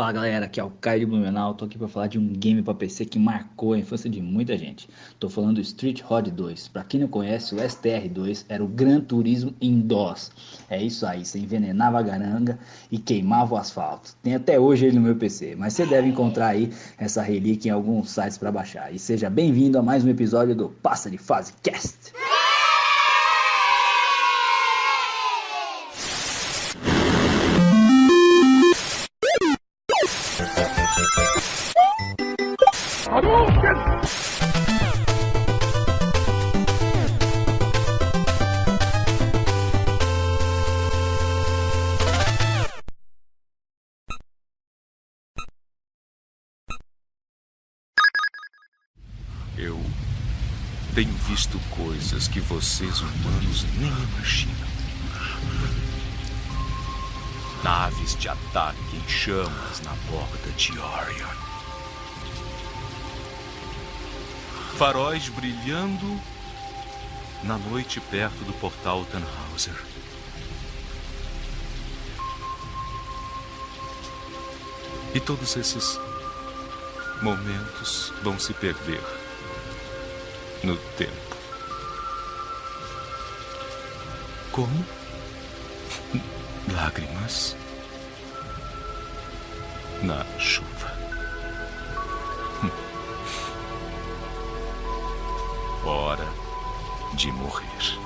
Fala galera, aqui é o Caio de Blumenau, tô aqui para falar de um game para PC que marcou a infância de muita gente. Tô falando do Street Hod 2. Para quem não conhece, o STR2 era o Gran Turismo em DOS. É isso aí, você envenenava a garanga e queimava o asfalto. Tem até hoje ele no meu PC, mas você deve encontrar aí essa relíquia em alguns sites para baixar. E seja bem-vindo a mais um episódio do Passa de Fase Cast. Coisas que vocês humanos nem imaginam. Naves de ataque em chamas na borda de Orion. Faróis brilhando na noite perto do portal Tannhauser. E todos esses momentos vão se perder no tempo. Como? Lágrimas na chuva. Hora de morrer.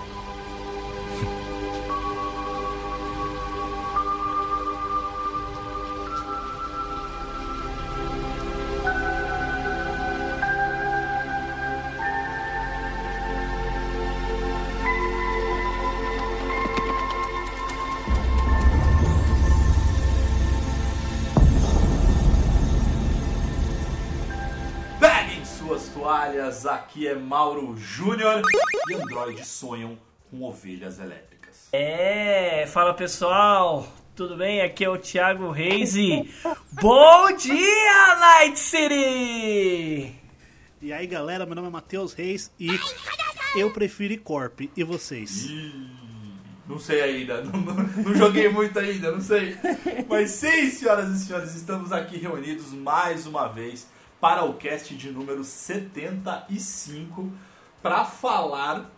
Aqui é Mauro Júnior e androides sonham com ovelhas elétricas. É, fala pessoal, tudo bem? Aqui é o Thiago Reis e bom dia, Night City! E aí galera, meu nome é Matheus Reis e eu prefiro Corp. E vocês? Não sei ainda, não, não- não joguei muito ainda, não sei. Mas sim, senhoras e senhores, estamos aqui reunidos mais uma vez para o cast de número 75 para falar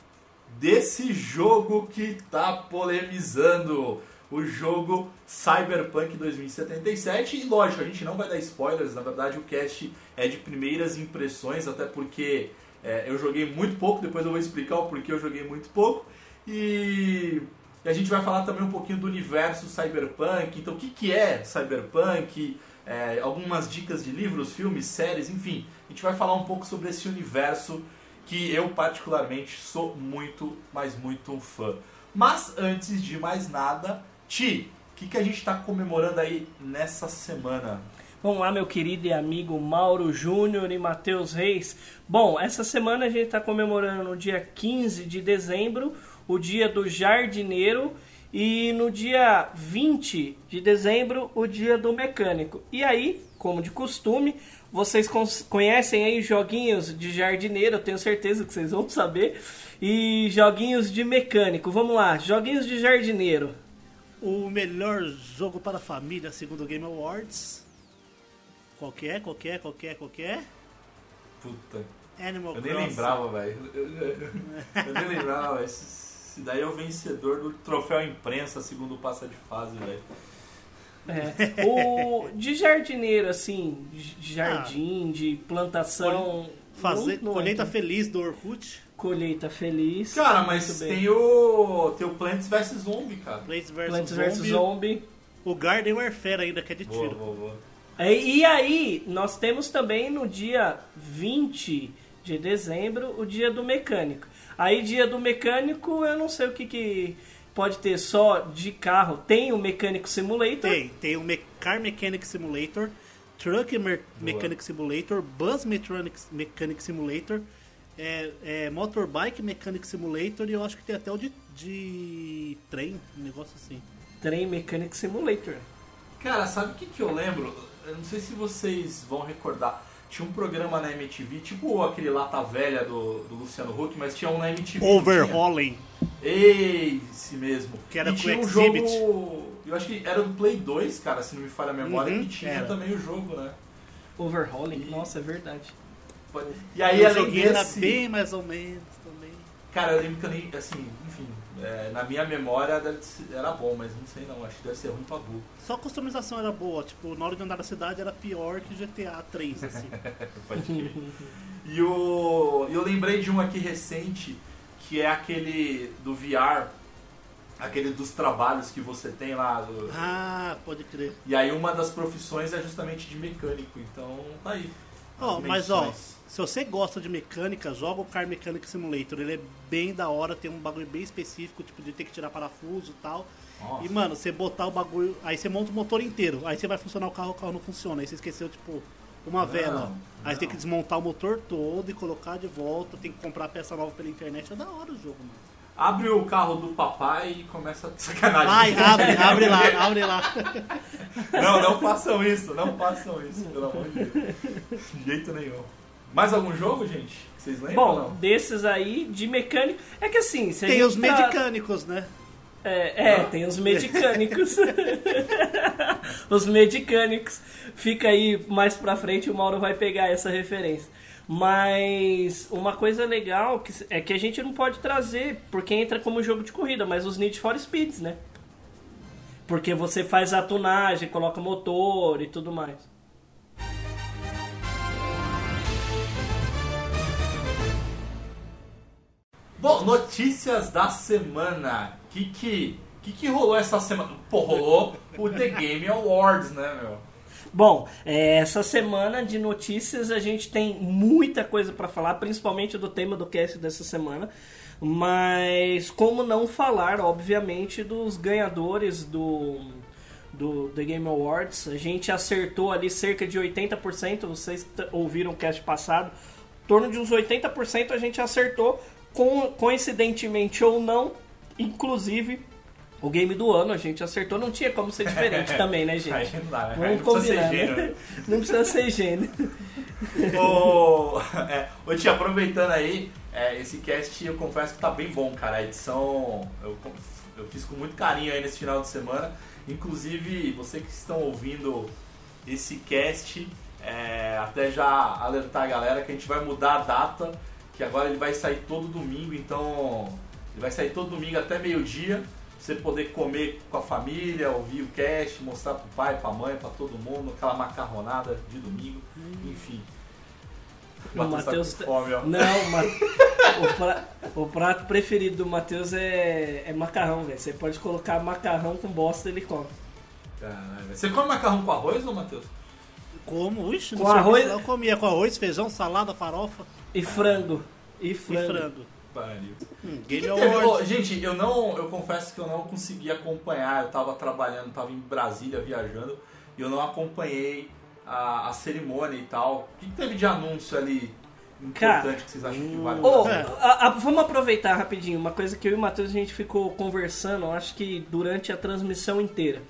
desse jogo que tá polemizando. O jogo Cyberpunk 2077. E lógico, a gente não vai dar spoilers, na verdade o cast é de primeiras impressões, até porque é, eu joguei muito pouco, depois eu vou explicar o porquê eu joguei muito pouco. E, e a gente vai falar também um pouquinho do universo cyberpunk. Então, o que, que é cyberpunk? É, algumas dicas de livros, filmes, séries, enfim. A gente vai falar um pouco sobre esse universo que eu, particularmente, sou muito, mas muito fã. Mas, antes de mais nada, Ti, o que, que a gente está comemorando aí nessa semana? Vamos lá, meu querido e amigo Mauro Júnior e Matheus Reis. Bom, essa semana a gente está comemorando no dia 15 de dezembro o dia do jardineiro e no dia 20 de dezembro o dia do mecânico. E aí, como de costume, vocês conhecem aí joguinhos de jardineiro, eu tenho certeza que vocês vão saber, e joguinhos de mecânico. Vamos lá, joguinhos de jardineiro. O melhor jogo para a família segundo o Game Awards. Qualquer, qualquer, qualquer, qualquer. Puta, Animal eu nem Crossing. lembrava, velho. Eu, eu- eu nem lembrava, velho. Esse, daí é o vencedor do troféu imprensa, segundo o passa de fase, velho. É. O de jardineiro, assim, de jardim, de plantação. Fazer não- não colheita entra. feliz do Orkut. Colheita feliz. Cara, mas Muito bem. tem o. Tem o Plants vs Zombie, cara. Plants vs Plants Zombie. vs Zombie. O Garden Warfare ainda, que é de Boa, tiro. boa, boa. É, E aí, nós temos também no dia 20 de dezembro o dia do mecânico. Aí, dia do mecânico, eu não sei o que, que pode ter só de carro. Tem o Mecânico Simulator. Tem, tem o Me- Car Mechanic Simulator, Truck Mer- Mechanic Simulator, Bus Mechanic, Mechanic Simulator, é, é, Motorbike Mechanic Simulator e eu acho que tem até o de, de trem, um negócio assim. Trem Mechanic Simulator. Cara, sabe o que, que eu lembro? Eu não sei se vocês vão recordar. Tinha um programa na MTV, tipo aquele Lata Velha do, do Luciano Huck, mas tinha um na MTV. Overhauling. tinha? Esse mesmo. Que era e com tinha um Exhibit. jogo. Eu acho que era do Play 2, cara, se não me falha a memória, Uhum, que tinha era. também o jogo, né? Overhauling, nossa, é verdade. E aí, o além joguinho era desse... bem mais ou menos também. Cara, eu lembro que eu nem, assim, enfim, é, na minha memória era bom, mas não sei não, acho que deve ser ruim pra burro. Só a customização era boa, tipo, na hora de andar na cidade era pior que GTA 3, assim. Pode crer. E o, eu lembrei de um aqui recente, que é aquele do VR, aquele dos trabalhos que você tem lá. do- ah, pode crer. E aí uma das profissões é justamente de mecânico, então tá aí. Ó, As mas ó. Se você gosta de mecânica, joga o Car Mechanic Simulator. Ele é bem da hora, tem um bagulho bem específico, tipo, de ter que tirar parafuso e tal. Nossa. E, mano, você botar o bagulho. Aí você monta o motor inteiro. Aí você vai funcionar o carro, o carro não funciona. Aí você esqueceu, tipo, uma vela. Aí você tem que desmontar o motor todo e colocar de volta. Tem que comprar peça nova pela internet. É da hora o jogo, mano. Abre o carro do papai e começa a sacanagem. Ai, abre, abre lá, abre lá. Não, não façam isso, não façam isso, pelo amor de Deus. De jeito nenhum. Mais algum jogo, gente? Vocês lembram Bom, não? desses aí, de mecânico. É que assim, Tem os tá- medicânicos, né? É, é, tem os medicânicos. os medicânicos. Fica aí mais pra frente, o Mauro vai pegar essa referência. Mas uma coisa legal que, é que a gente não pode trazer, porque entra como jogo de corrida, mas os Need for Speeds, né? Porque você faz a tunagem, coloca motor e tudo mais. Bom, notícias da semana. O que que, que que rolou essa semana? Pô, rolou o The Game Awards, né, meu? Bom, é, essa semana de notícias a gente tem muita coisa pra falar, principalmente do tema do cast dessa semana. Mas como não falar, obviamente, dos ganhadores do, do The Game Awards. A gente acertou ali cerca de 80%, vocês ouviram o cast passado. Em torno de uns 80% a gente acertou, coincidentemente ou não, inclusive o game do ano a gente acertou. Não tinha como ser diferente também, né, gente? Aí não dá, né? Vamos não precisa ser combinar, gênio, né? Não precisa ser gênio. Ô, é, ô tia, aproveitando aí, é, esse cast eu confesso que tá bem bom, cara. A edição eu, eu fiz com muito carinho aí nesse final de semana. Inclusive, você que estão ouvindo esse cast, é, até já alertar a galera que a gente vai mudar a data, que agora ele vai sair todo domingo, então ele vai sair todo domingo até meio-dia. pra Você poder comer com a família, ouvir o cast, mostrar pro pai, pra mãe, pra todo mundo, aquela macarronada de domingo, enfim. O Matheus tá fome, ó. Não, Ma- o, pra- o prato preferido do Matheus é, é macarrão, velho. Você pode colocar macarrão com bosta ele come. Caralho. Você come macarrão com arroz, ô Matheus? Como? Ixi, Com arroz- Eu comia com arroz, feijão, salada, farofa E frango. E e frango. frango. Pariu. Hum, Que Game que. Ô, gente, eu não, eu confesso que eu não consegui acompanhar. Eu tava trabalhando, tava em Brasília viajando e eu não acompanhei a, a cerimônia e tal. O que, que teve de anúncio ali importante Cara, que vocês acham que vale? É. a- a- vamos aproveitar rapidinho. Uma coisa que eu e o Matheus a gente ficou conversando, acho que durante a transmissão inteira.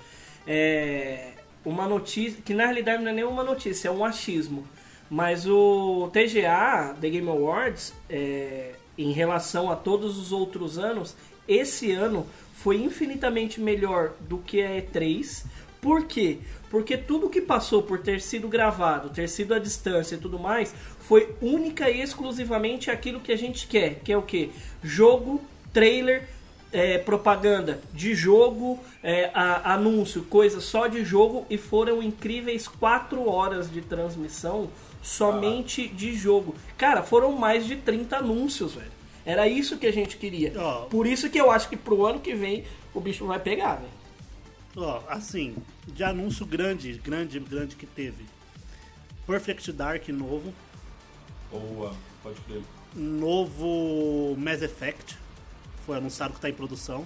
É uma notícia, que na realidade não é nem uma notícia, é um achismo. Mas o TGA, The Game Awards, é, em relação a todos os outros anos, esse ano foi infinitamente melhor do que a E3. Por quê? Porque tudo que passou por ter sido gravado, ter sido à distância e tudo mais, foi única e exclusivamente aquilo que a gente quer, que é o quê? Jogo, trailer, é, propaganda de jogo, é, a- anúncio, coisa só de jogo e foram incríveis quatro horas de transmissão somente de jogo. Cara, foram mais de 30 anúncios, velho. Era isso que a gente queria. Ó. Por isso que eu acho que pro ano que vem o bicho vai pegar, velho. Ó, assim, de anúncio grande, grande, grande que teve. Perfect Dark novo. Boa, pode crer. Novo Mass Effect. Foi anunciado que tá em produção.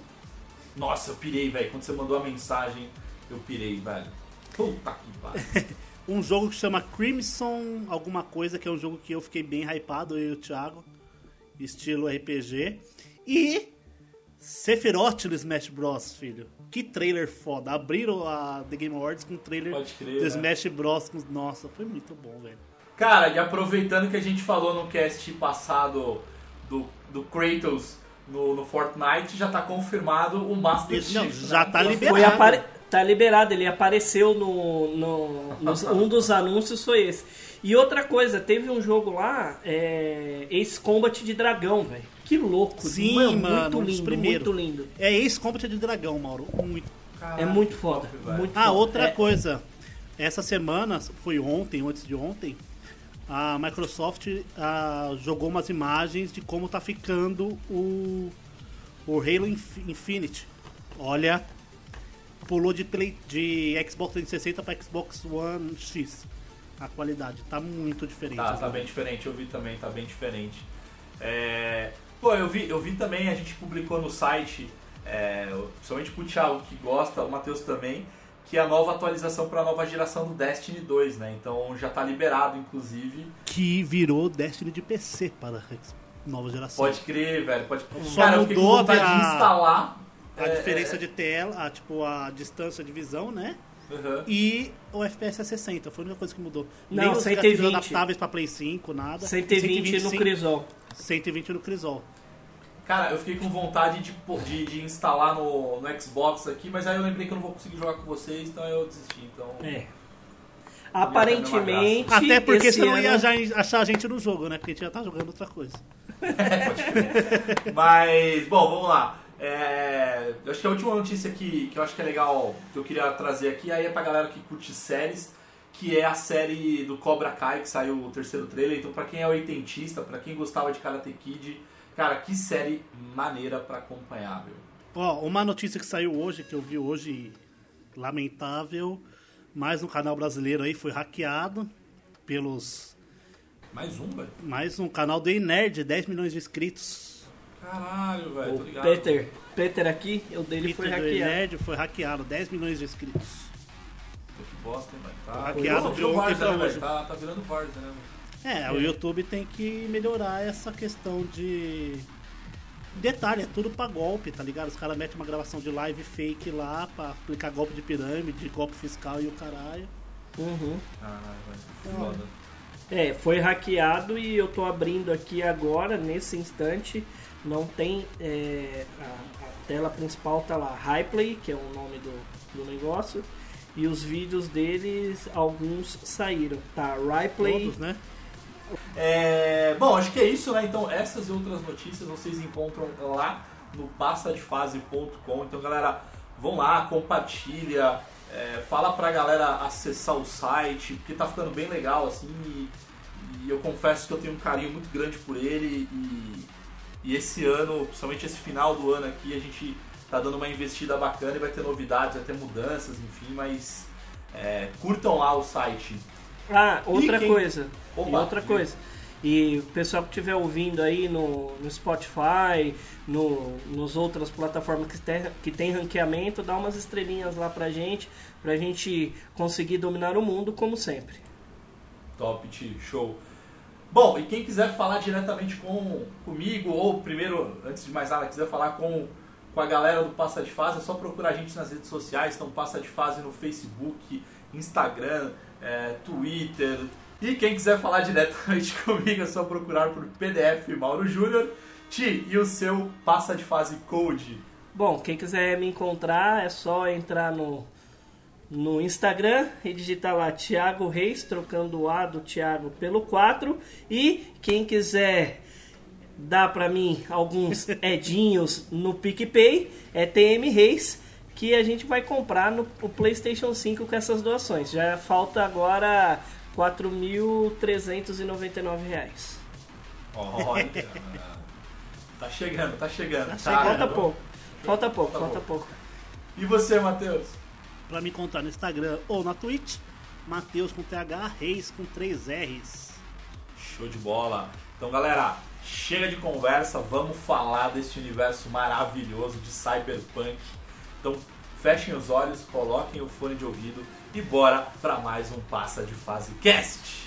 Nossa, eu pirei, velho. Quando você mandou a mensagem, eu pirei, velho. Puta que pariu. Um jogo que chama Crimson alguma coisa, que é um jogo que eu fiquei bem hypado, eu e o Thiago. Estilo RPG. E Sephiroth no Smash Bros, filho. Que trailer foda. Abriram a The Game Awards com um trailer crer, do né? Smash Bros. com- Nossa, foi muito bom, velho. Cara, e aproveitando que a gente falou no cast passado do, do Kratos no, no Fortnite, já tá confirmado o Master Isso, não, Chief. já né? tá liberado. Foi, apare- Tá liberado, ele apareceu no, no, nos- um dos anúncios foi esse. E outra coisa, teve um jogo lá, é, Ace Combat de dragão, velho. Que louco, Sim, Mano, mano, muito lindo, muito lindo. É esse Combat de dragão, Mauro. Muito. É muito foda, top, muito Ah, foda. outra É, coisa. Essa semana, foi ontem, ou antes de ontem, a Microsoft ah, jogou umas imagens de como tá ficando o, o Halo Inf- Infinite. Olha, pulou de, play, de Xbox 360 para Xbox One X. A qualidade tá muito diferente. Tá, tá bem diferente, eu vi também, tá bem diferente. É, Pô, eu vi, eu vi também, a gente publicou no site, é, principalmente pro Thiago que gosta, o Matheus também, que é a nova atualização para a nova geração do Destiny 2, né? Então já tá liberado, inclusive. Que virou Destiny de PC para a nova geração. Pode crer, velho, pode Só Cara, eu fiquei com mudou vontade a- de instalar. A é, diferença é, de tela, a, tipo, a distância de visão, né? aham. E o FPS é 60, foi a única coisa que mudou. Não, Nem os 120. gatilhos adaptáveis para Play 5, nada. 120 no sim, Crisol. 120 no Crisol. Cara, eu fiquei com vontade de, de, de instalar no, no Xbox aqui, mas aí eu lembrei que eu não vou conseguir jogar com vocês, então eu desisti. Então. É. Aparentemente. Até porque você não ia ano- achar a gente no jogo, né? Porque a gente já tá jogando outra coisa. Mas, bom, vamos lá. É, eu acho que a última notícia que, que eu acho que é legal, que eu queria trazer aqui, aí é pra galera que curte séries, que é a série do Cobra Kai, que saiu o terceiro trailer. Então, pra quem é oitentista, pra quem gostava de Karate Kid, cara, que série maneira pra acompanhar, meu. Ó, uma notícia que saiu hoje, que eu vi hoje, lamentável, mais um canal brasileiro aí foi hackeado pelos. Mais um, velho. Mais um canal do Nerd, 10 milhões de inscritos. Caralho, velho, O. Peter, Peter aqui, o dele foi Twitter do hackeado. Nerd foi hackeado, 10 milhões de inscritos. Pô, Que bosta, hein, velho. Tá, Hackeado de ontem pra né, hoje. Tá, tá virando Várzea, né, velho? É, o YouTube tem que melhorar essa questão de. Detalhe, é tudo pra golpe, tá ligado? Os caras metem uma gravação de live fake lá pra aplicar golpe de pirâmide, golpe fiscal e o caralho. Uhum. Caralho, velho. Foda. É, foi hackeado e eu tô abrindo aqui agora, nesse instante. Não tem. é, a, a tela principal tá lá, Highplay, que é o nome do, do negócio. E os vídeos deles, alguns saíram. Tá, Ripley. Todos, né? É, bom, acho que é isso, né? Então, essas e outras notícias vocês encontram lá no passadefase.com. Então, galera, vão lá, compartilha, é, fala pra galera acessar o site, porque tá ficando bem legal, assim, e, e eu confesso que eu tenho um carinho muito grande por ele e, e esse ano, principalmente esse final do ano aqui, a gente tá dando uma investida bacana e vai ter novidades, vai ter mudanças, enfim, mas é, curtam lá o site. Ah, outra quem- coisa. Opa, e outra coisa. E o pessoal que estiver ouvindo aí no, no Spotify, no, nos outras plataformas que tem, que tem ranqueamento, dá umas estrelinhas lá pra gente, pra gente conseguir dominar o mundo como sempre. Top, show. Bom, e quem quiser falar diretamente com comigo, ou primeiro, antes de mais nada, quiser falar com, com a galera do Passa de Fase, é só procurar a gente nas redes sociais, então Passa de Fase no Facebook, Instagram, é, Twitter. E quem quiser falar diretamente comigo é só procurar por PDF Mauro Júnior. Ti, e o seu Passa de Fase Code? Bom, quem quiser me encontrar é só entrar no, no Instagram e digitar lá Thiago Reis, trocando o A do Thiago pelo 4. E quem quiser dar pra mim alguns edinhos no PicPay é TM Reis, que a gente vai comprar no PlayStation 5 com essas doações. Já falta agora 4.399 reais. Olha, tá chegando, tá chegando. Tá Tá, chegando. Falta né? pouco. Falta pouco, Tá falta pouco. E você, Matheus? Pra me encontrar no Instagram ou na Twitch, Matheus com TH, Reis com 3 R's. Show de bola. Então, galera, chega de conversa, vamos falar desse universo maravilhoso de cyberpunk. Então, fechem os olhos, coloquem o fone de ouvido e bora para mais um Passa de Fase Cast.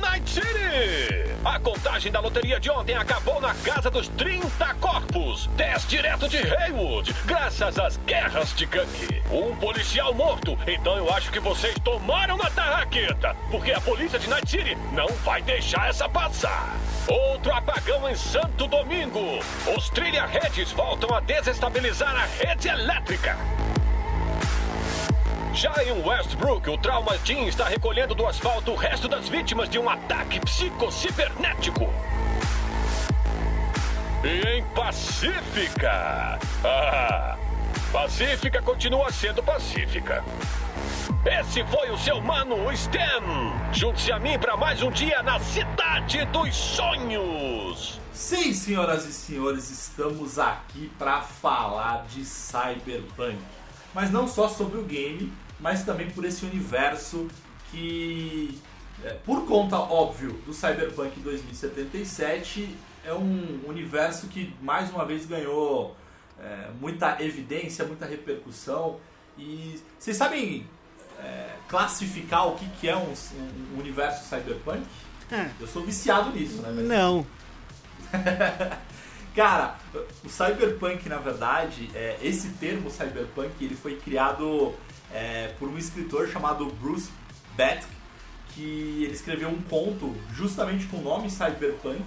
Night City! A contagem da loteria de ontem acabou na casa dos 30 corpos. 10 direto de Haywood, graças às guerras de gangue. Um policial morto. Então eu acho que vocês tomaram na tarraqueta. Porque a polícia de Night City não vai deixar essa passar. Outro apagão em Santo Domingo. Os trilha-redes voltam a desestabilizar a rede elétrica. Já em Westbrook, o Trauma Team está recolhendo do asfalto o resto das vítimas de um ataque psicocibernético. E em Pacífica. Ah, Pacífica continua sendo pacífica. Esse foi o seu mano, o Stan. Junte-se a mim para mais um dia na Cidade dos Sonhos. Sim, senhoras e senhores, estamos aqui para falar de Cyberpunk. Mas não só sobre o game, mas também por esse universo que, é, por conta, óbvio, do Cyberpunk 2077, é um universo que mais uma vez ganhou é, muita evidência, muita repercussão. E vocês sabem é, classificar o que, que é um, um universo cyberpunk? É. Eu sou viciado nisso, né? Mas- Não. Cara, o cyberpunk, na verdade, é, esse termo cyberpunk, ele foi criado é, por um escritor chamado Bruce Batk, que ele escreveu um conto justamente com o nome cyberpunk.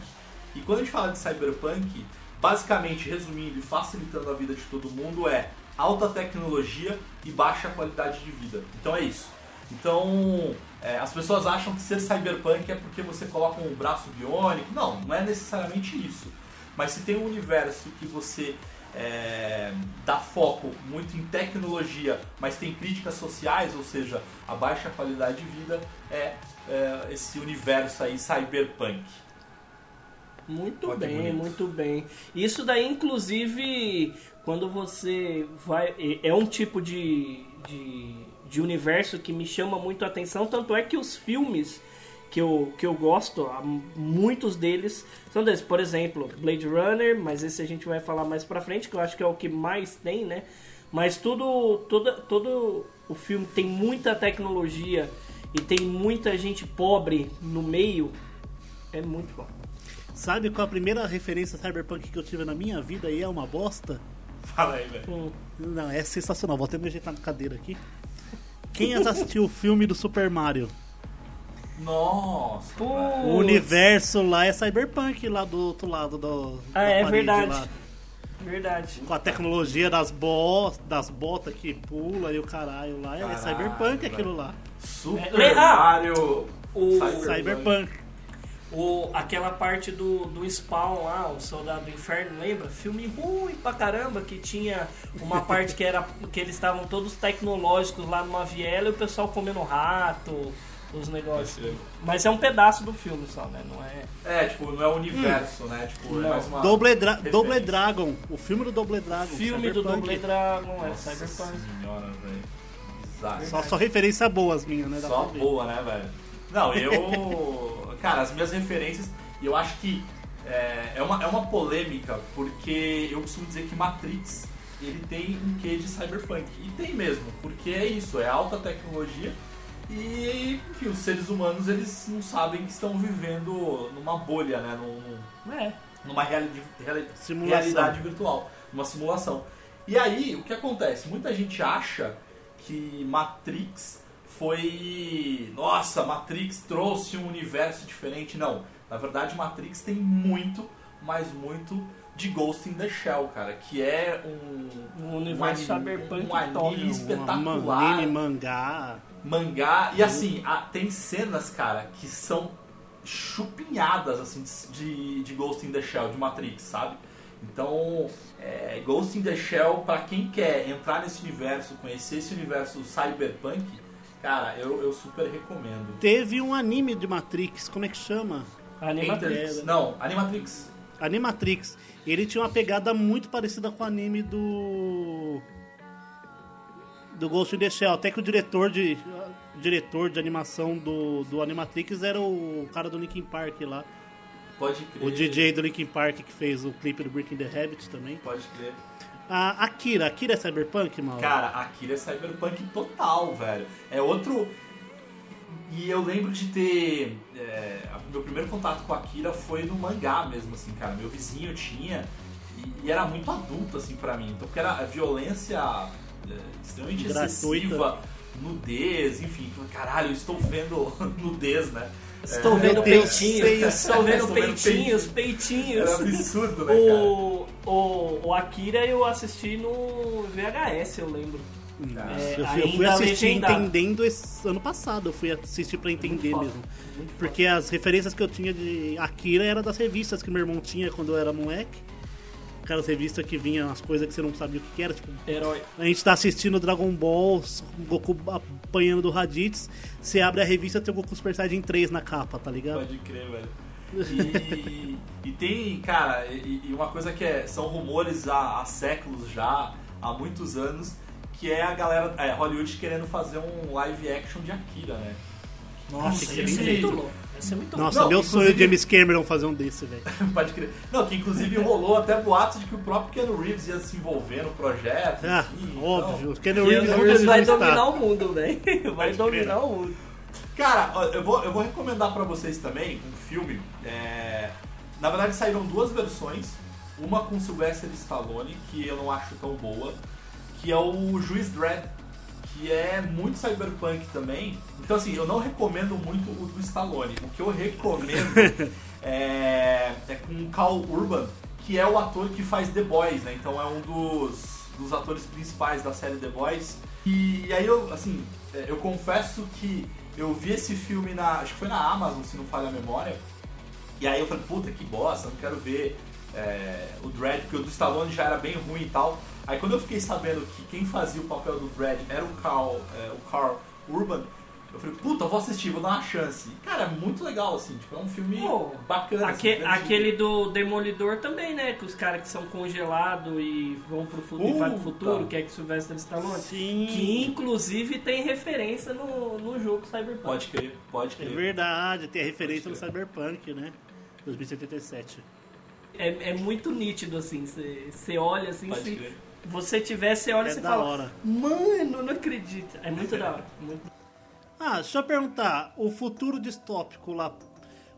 E quando a gente fala de cyberpunk, basicamente, resumindo e facilitando a vida de todo mundo, é alta tecnologia e baixa qualidade de vida. Então é isso. Então, é, as pessoas acham que ser cyberpunk é porque você coloca um braço biônico. Não, não é necessariamente isso. Mas se tem um universo que você é, dá foco muito em tecnologia, mas tem críticas sociais, ou seja, a baixa qualidade de vida, é, é esse universo aí cyberpunk. Muito que bem, muito bem. Isso daí, inclusive, quando você vai. É um tipo de, de, de universo que me chama muito a atenção. Tanto é que os filmes que eu, que eu gosto, muitos deles são desses. Por exemplo, Blade Runner, mas esse a gente vai falar mais pra frente, que eu acho que é o que mais tem, né? Mas tudo, todo, todo o filme tem muita tecnologia e tem muita gente pobre no meio. É muito bom. Sabe qual a primeira referência cyberpunk que eu tive na minha vida e é uma bosta? Fala aí, velho. Hum. Não, é sensacional. Vou até me ajeitar na cadeira aqui. Quem assistiu o filme do Super Mario? Nossa. O universo lá é cyberpunk lá do outro lado do. Ah, da é parede verdade. lá. Verdade. Com a tecnologia das, bo das botas que pula e o caralho lá. Caralho, é cyberpunk velho. aquilo lá. Super É, Mario. o- Cyberpunk. O, aquela parte do, do Spawn lá, o Soldado do Inferno, lembra? Filme ruim pra caramba, que tinha uma parte que era que eles estavam todos tecnológicos lá numa viela e o pessoal comendo rato, os negócios. Mas é um pedaço do filme só, né? Não é. É, tipo, não é o universo, né? Tipo, é Não. mais uma. Double, Dra referência. Double Dragon. O filme do Double Dragon. Filme do Cyberpunk. Double Dragon, é Nossa Cyberpunk. senhora, velho. Só, só referência boas minhas, né? Dá Só boa, né, velho? Não, eu. Cara, as minhas referências, e eu acho que é, é, uma, é uma polêmica, porque eu costumo dizer que Matrix ele tem um quê de cyberpunk. E tem mesmo, porque é isso, é alta tecnologia. E, enfim, os seres humanos eles não sabem que estão vivendo numa bolha, né? Num, É. numa reali- reali- Simulação. realidade virtual, numa simulação. E aí, o que acontece? Muita gente acha que Matrix foi. Nossa, Matrix trouxe um universo diferente. Não. Na verdade, Matrix tem muito, mas muito de Ghost in the Shell, cara. Que é um. Um universo um anime- cyberpunk um anime espetacular mini mangá. Mangá. E assim, a- tem cenas, cara, que são chupinhadas, assim, de, de Ghost in the Shell, de Matrix, sabe? Então, é, Ghost in the Shell, pra quem quer entrar nesse universo, conhecer esse universo cyberpunk, cara, eu, eu super recomendo. Teve um anime de Matrix, como é que chama? Animatrix. Não, Animatrix. Animatrix. Ele tinha uma pegada muito parecida com o anime do. Do Ghost in the Shell. Até que o diretor de. o diretor de animação do, do Animatrix era o cara do Linkin Park lá. Pode crer. O DJ do Linkin Park que fez o clipe do Breaking the Habit também. Pode crer. A Akira. Akira é Cyberpunk, mal? Cara, Akira é cyberpunk total, velho. É outro. E eu lembro de ter. é, meu primeiro contato com Akira foi no mangá mesmo, assim, cara. Meu vizinho tinha e, e era muito adulto, assim, pra mim. Então, porque era violência é, extremamente Gratuita. excessiva, nudez, enfim. Caralho, estou vendo nudez, né? Estou É, vendo peitinhos, estou vendo Estou vendo peitinhos, Era peitinhos. absurdo, né, cara? O, o, o Akira eu assisti no VHS, eu lembro. É, eu, fui, eu fui ainda assistir legendado. entendendo esse ano passado. Eu fui assistir pra entender foda, mesmo. Porque as referências que eu tinha de Akira era das revistas que meu irmão tinha quando eu era moleque. Aquelas revistas que vinham as coisas que você não sabia o que era. Tipo, Herói. a gente tá assistindo Dragon Ball, Goku apanhando do Raditz. Você abre a revista tem o Goku Super Saiyajin 3 na capa, tá ligado? Pode crer, velho. E, e tem, cara, e, e uma coisa que é, são rumores há, há séculos já, há muitos anos, que é a galera, é, Hollywood querendo fazer um live action de Akira, né? Nossa, Isso, que Isso é muito louco. Isso é muito. Nossa, Não, meu sonho inclusive- James Cameron fazer um desse, velho. Pode crer. Não, que inclusive rolou até boatos de que o próprio Keanu Reeves ia se envolver no projeto. Ah, enfim, então- óbvio. Keanu Keanu Reeves Reeves onde vai dominar o mundo, velho. Vai dominar o mundo. Cara, eu vou, eu vou recomendar pra vocês também um filme. é, Na verdade saíram duas versões. Uma com Sylvester Stallone, que eu não acho tão boa, que é o Juiz Dredd, que é muito cyberpunk também. Então assim, eu não recomendo muito o do Stallone. O que eu recomendo é, é com o Cal Urban, que é o ator que faz The Boys, né? Então é um dos, dos atores principais da série The Boys. E, aí eu, assim, é, eu confesso que eu vi esse filme na. Acho que foi na Amazon, se não falha a memória. E aí eu falei, puta que bosta, não quero ver é, o Dredd, porque o do Stallone já era bem ruim e tal. Aí quando eu fiquei sabendo que quem fazia o papel do Dredd era o Carl, é, o Carl Urban, eu falei, puta, eu vou assistir, vou dar uma chance. Cara, é muito legal, assim, tipo, é um filme Pô, bacana. assim, Aque- divertido. aquele do Demolidor também, né? Que os caras que são congelados e vão pro fu- e vai pro futuro, que é que Sylvester Stallone. Sim. Que inclusive tem referência no, no jogo Cyberpunk. Pode crer, pode É crer. verdade, tem a referência no Cyberpunk, né? 2077. É, é muito nítido, assim. Você olha assim, Pode se crer. você tiver, você olha e É você da fala. hora. Mano, não acredito. É muito da hora. Muito... Ah, deixa eu perguntar, o futuro distópico lá,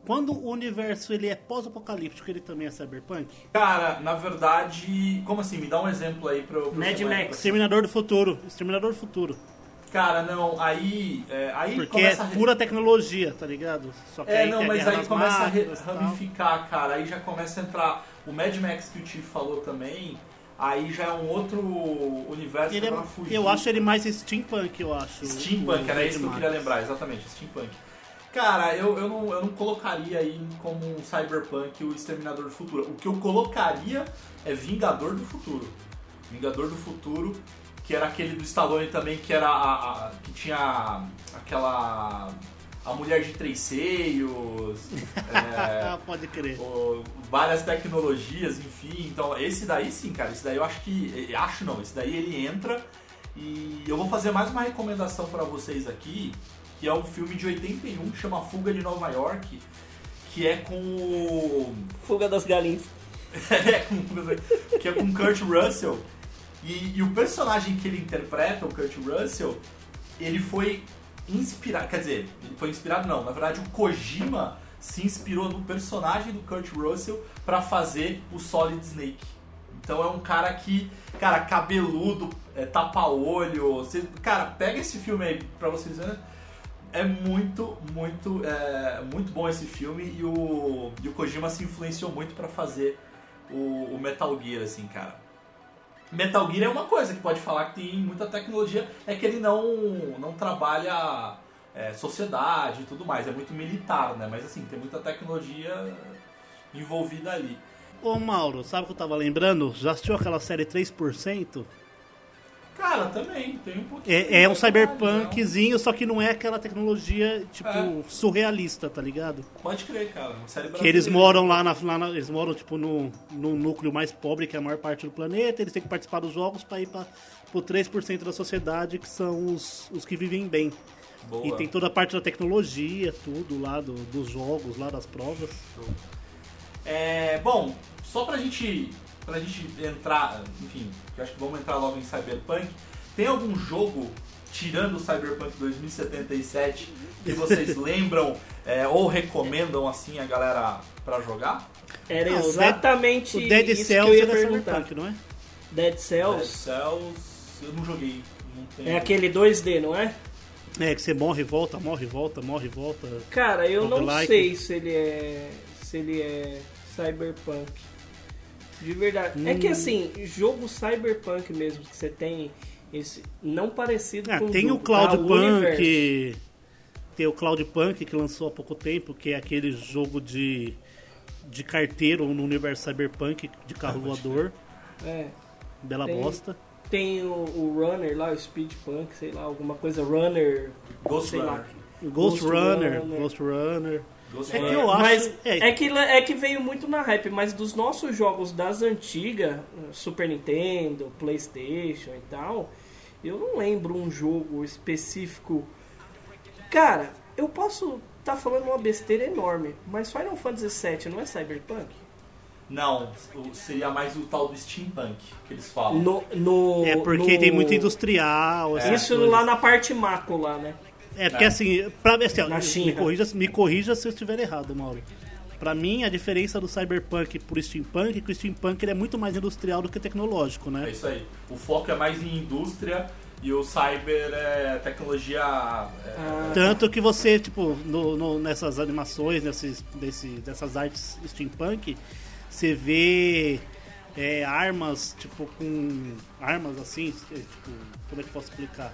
quando o universo ele é pós-apocalíptico, ele também é cyberpunk? Cara, na verdade, como assim? Me dá um exemplo aí pra eu. pra eu Mad Max. Exterminador do futuro, Exterminador do futuro. Cara, não, aí. é, aí Porque começa é a re- pura tecnologia, tá ligado? Só que É, aí não, mas aí começa a máquinas ramificar, cara. Aí já começa a entrar. O Mad Max que o Tiff falou também. Aí já é um outro universo Ele é- pra fugir. eu acho ele mais steampunk, eu acho. Steampunk, era isso que eu queria lembrar, exatamente, steampunk. Cara, eu, eu, não, eu não colocaria aí como um cyberpunk o Exterminador do Futuro. O que eu colocaria é Vingador do Futuro. Vingador do Futuro, que era aquele do Stallone também, que era a, a- que tinha aquela a mulher de três seios, é, Ah, pode crer. o- várias tecnologias, enfim. Então, esse daí sim, cara. Esse daí eu acho que. eh, Acho não, esse daí ele entra. E eu vou fazer mais uma recomendação pra vocês aqui, que é um filme de 81 que chama Fuga de Nova York, que é com o. Fuga das galinhas. é, com, que é com Kurt Russell. E, e o personagem que ele interpreta, o Kurt Russell, ele foi inspirado. Quer dizer, ele foi inspirado não. Na verdade, o Kojima se inspirou no personagem do Kurt Russell pra fazer o Solid Snake. Então é um cara que, cara, cabeludo, é, tapa-olho. Cara, pega esse filme aí pra vocês verem. É muito, muito, é, muito bom esse filme e o, e o Kojima se influenciou muito pra fazer o, o Metal Gear, assim, cara. Metal Gear é uma coisa que pode falar que tem muita tecnologia, é que ele não, não trabalha é, sociedade e tudo mais, é muito militar, né? Mas assim, tem muita tecnologia envolvida ali. Ô Mauro, sabe o que eu tava lembrando? Já assistiu aquela série 3%? Cara, também, tem um pouquinho. É, é um cyberpunkzinho, só que não é aquela tecnologia, tipo, É. surrealista, tá ligado? Pode crer, cara. Série Que eles moram lá, na, lá na- eles moram tipo no, no núcleo mais pobre que é a maior parte do planeta, eles têm que participar dos jogos para ir para pro 3% da sociedade que são os, os que vivem bem. Boa. E tem toda a parte da tecnologia, tudo lá do- dos jogos, lá das provas. É, bom, só pra gente, pra gente entrar, enfim, que acho que vamos entrar logo em Cyberpunk, tem algum jogo tirando o Cyberpunk 2077, que vocês lembram é, ou recomendam assim a galera pra jogar? Era exatamente O Dead isso Cells que eu ia era perguntar. Cyberpunk, não é? Dead Dead Cells Cells, eu não joguei. Não tenho. é aquele 2D, não é? É, que você morre e volta, morre e volta, morre e volta. Cara, eu não Roguelike. sei se ele é. se ele é cyberpunk. De verdade. É que Hum. assim, jogo cyberpunk mesmo, que você tem esse. Não parecido Ah, com tem o jogo, tá? Cloud universo. Punk. Tem o Cloud Punk que lançou há pouco tempo, que é aquele jogo de, de carteiro no universo cyberpunk de carro voador. É. Bela Tem- bosta. Tem o, o Runner lá, o Speed Punk, sei lá, alguma coisa Runner. Ghost sei Runner. lá. Ghost, Ghost Runner, Runner. Ghost Runner. É que eu acho. Mas é, é, que, é que veio muito na hype, mas dos nossos jogos das antigas, Super Nintendo, Playstation e tal, eu não lembro um jogo específico. Cara, eu posso estar falando uma besteira enorme, mas Final Fantasy VII não é Cyberpunk? Não, seria mais o tal do steampunk que eles falam. No, no, é porque no- tem muito industrial. essas Isso coisas. lá na parte macro lá, né? É porque assim, pra, assim Na me, China. corrija, me corrija se eu estiver errado, Mauro. Pra mim, a diferença do cyberpunk pro steampunk é que o steampunk ele é muito mais industrial do que tecnológico, É né? isso aí. O foco é mais em indústria e o cyber é tecnologia. é, Ah, Tanto que você, tipo, no- no- nessas animações, nesses, desse, dessas artes steampunk, você vê é, armas, tipo, com. Armas assim, é, tipo, como é que eu posso explicar?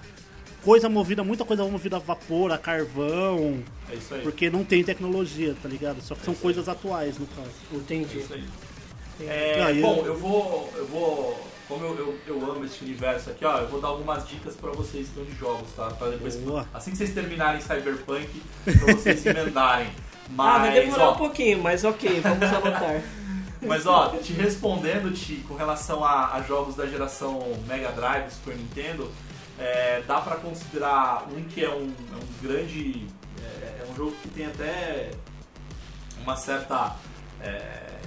Coisa movida, muita coisa movida a vapor, a carvão, É isso aí. porque não tem tecnologia, tá ligado? Só que são coisas atuais, no caso. É entendi. isso aí. É, e bom, eu- eu vou. Eu vou. Como eu, eu, eu amo esse universo aqui, ó, eu vou dar algumas dicas pra vocês que estão de jogos, tá? Pra depois, Boa. assim que vocês terminarem Cyberpunk, pra vocês se emendarem. Mas, ah, vai demorar ó, um pouquinho, mas ok, vamos anotar. Mas ó, te respondendo, Ti, com relação a, a jogos da geração Mega Drive, Super Nintendo, é, dá pra considerar um que é um, é um grande. É, é um jogo que tem até uma certa é,